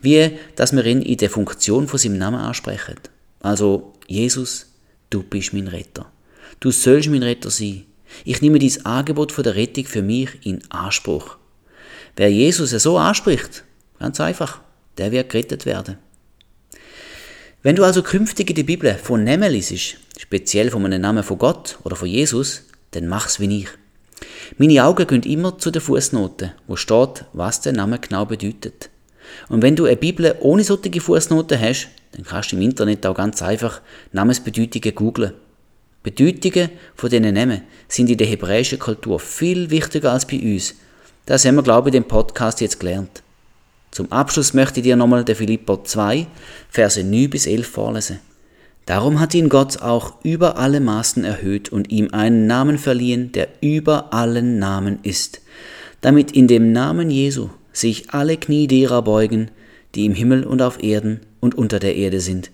wie dass wir ihn in der Funktion von seinem Namen ansprechen. Also Jesus, du bist mein Retter. Du sollst mein Retter sein. Ich nehme dieses Angebot von der Rettung für mich in Anspruch. Wer Jesus so anspricht, ganz einfach, der wird gerettet werden. Wenn du also künftig in der Bibel von Namen liest, speziell von einem Namen von Gott oder von Jesus, dann mach's wie ich. Meine Augen gehen immer zu den Fußnoten, wo steht, was der Name genau bedeutet. Und wenn du eine Bibel ohne solche Fußnoten hast, dann kannst du im Internet auch ganz einfach Namensbedeutungen googlen. Bedeutungen von diesen Namen sind in der hebräischen Kultur viel wichtiger als bei uns. Das haben wir, glaube ich, in dem Podcast jetzt gelernt. Zum Abschluss möchte ich dir nochmal der Philippa 2, Verse 9 bis 11 vorlesen. Darum hat ihn Gott auch über alle Maßen erhöht und ihm einen Namen verliehen, der über allen Namen ist, damit in dem Namen Jesu sich alle Knie derer beugen, die im Himmel und auf Erden und unter der Erde sind,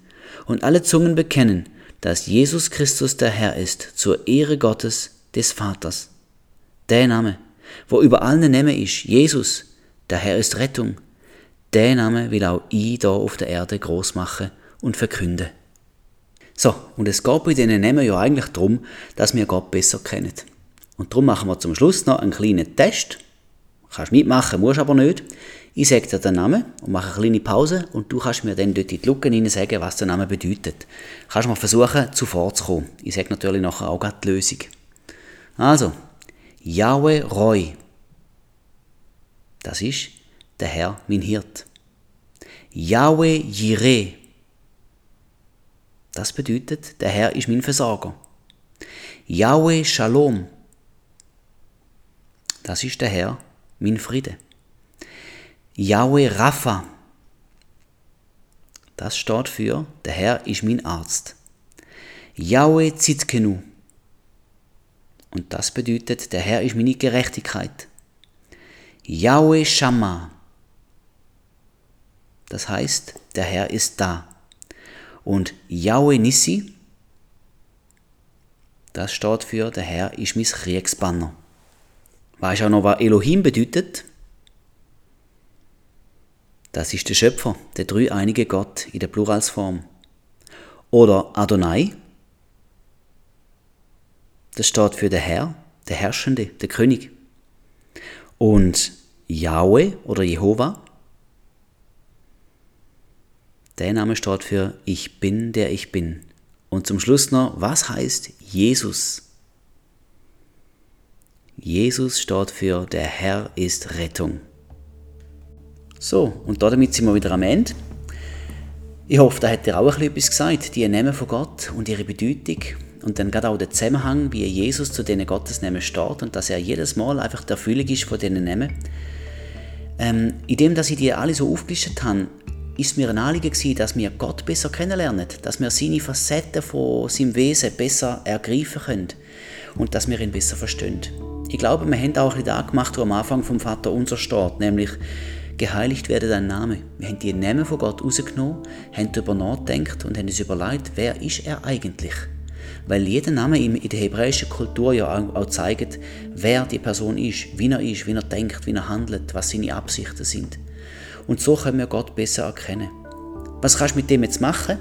und alle Zungen bekennen, dass Jesus Christus der Herr ist, zur Ehre Gottes, des Vaters. Der Name, wo über allen Namen ist, Jesus, der Herr ist Rettung, der Name will auch ich da auf der Erde groß machen und verkünden. So, und es geht bei diesen Namen ja eigentlich darum, dass wir Gott besser kennen. Und darum machen wir zum Schluss noch einen kleinen Test, Kannst mitmachen, musst aber nicht. Ich sage dir den Namen und mache eine kleine Pause und du kannst mir dann dort in die Lücke hinein sagen, was der Name bedeutet. Kannst mal versuchen, zuvor zu kommen. Ich sage natürlich nachher auch die Lösung. Also, Yahweh Roy. Das ist der Herr, mein Hirt. Yahweh Jireh. Das bedeutet, der Herr ist mein Versorger. Yahweh Shalom. Das ist der Herr, mein Friede. Yahweh Rapha. Das steht für, der Herr ist mein Arzt. Yahweh Zitkenu. Und das bedeutet, der Herr ist meine Gerechtigkeit. Yahweh Shammah. Das heißt, der Herr ist da. Und Yahweh Nissi, das steht für, der Herr ist mein Kriegsbanner. Weißt du auch noch, was Elohim bedeutet? Das ist der Schöpfer, der dreieinige Gott in der Pluralsform. Oder Adonai, das steht für der Herr, der Herrschende, der König. Und Yahweh oder Jehova, der Name steht für Ich bin, der ich bin. Und zum Schluss noch, was heißt Jesus? Jesus steht für Der Herr ist Rettung. So, und damit sind wir wieder am Ende. Ich hoffe, da hat dir auch etwas gesagt, die Namen von Gott und ihre Bedeutung. Und dann gerade auch der Zusammenhang, wie Jesus zu diesen Gottesnamen steht und dass er jedes Mal einfach der Erfüllung ist von diesen Namen. Ähm, indem, dass ich die alle so aufgelistet habe, ist mir ein Anliegen gewesen, dass wir Gott besser kennenlernen, dass wir seine Facetten von seinem Wesen besser ergreifen können und dass wir ihn besser verstehen. Ich glaube, wir haben auch ein bisschen gemacht, wo am Anfang vom Vater unser steht, nämlich geheiligt werde dein Name. Wir haben die Namen von Gott rausgenommen, haben darüber nachgedacht und haben uns überlegt, wer ist er eigentlich? Weil jeder Name in der hebräischen Kultur ja auch zeigt, wer die Person ist, wie er ist, wie er denkt, wie er handelt, was seine Absichten sind. Und so können wir Gott besser erkennen. Was kannst du mit dem jetzt machen?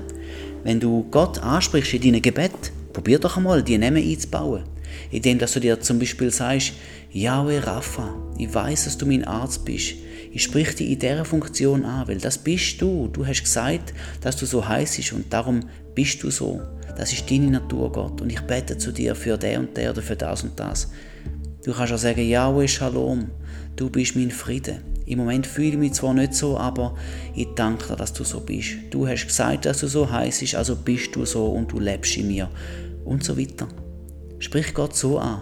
Wenn du Gott ansprichst in deinem Gebet, probier doch einmal, die Namen einzubauen. Indem dass du dir zum Beispiel sagst, Yahweh Rapha, ich weiß, dass du mein Arzt bist. Ich sprich dich in dieser Funktion an, weil das bist du. Du hast gesagt, dass du so heiß bist und darum bist du so. Das ist deine Natur, Gott. Und ich bete zu dir für der und der oder für das und das. Du kannst auch sagen, Yahweh Shalom, du bist mein Friede. Im Moment fühle ich mich zwar nicht so, aber ich danke dir, dass du so bist. Du hast gesagt, dass du so heiß bist, also bist du so und du lebst in mir. Und so weiter. Sprich Gott so an.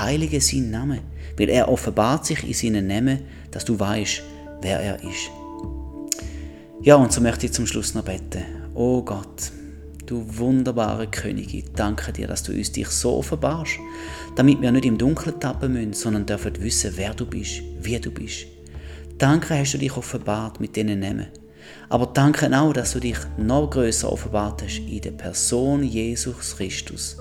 Heilige sein Name, weil er offenbart sich in seinen Namen, dass du weißt, wer er ist. Ja, und so möchte ich zum Schluss noch beten. Oh Gott, du wunderbare Königin, danke dir, dass du uns dich so offenbarst, damit wir nicht im Dunkeln tappen müssen, sondern dürfen wissen, wer du bist, wie du bist. Danke hast du dich offenbart mit diesen Namen. Aber danke auch, dass du dich noch größer offenbart hast in der Person Jesus Christus.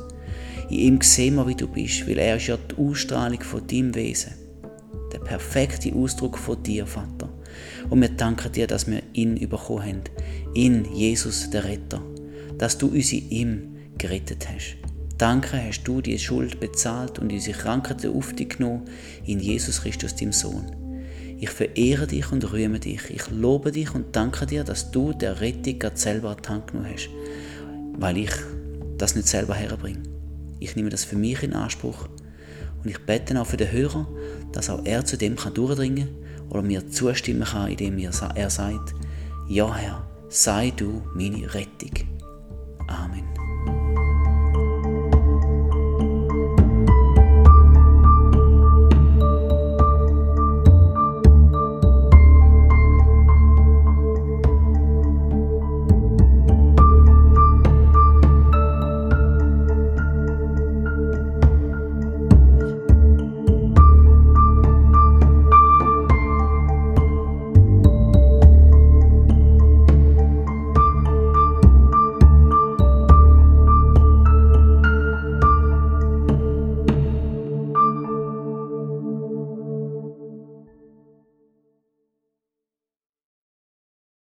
In ihm sehen wir, wie du bist, weil er ist ja die Ausstrahlung von deinem Wesen. Der perfekte Ausdruck von dir, Vater. Und wir danken dir, dass wir ihn bekommen haben. In Jesus, der Retter. Dass du uns in ihm gerettet hast. Danke hast du die Schuld bezahlt und unsere Krankheiten auf dich genommen in Jesus Christus, dem Sohn. Ich verehre dich und rühme dich. Ich lobe dich und danke dir, dass du der Rettung selber an die Hand genommen hast, weil ich das nicht selber herbringe. Ich nehme das für mich in Anspruch und ich bete auch für den Hörer, dass auch er zu dem kann durchdringen oder mir zustimmen kann, indem er sagt, ja Herr, sei du meine Rettung. Amen.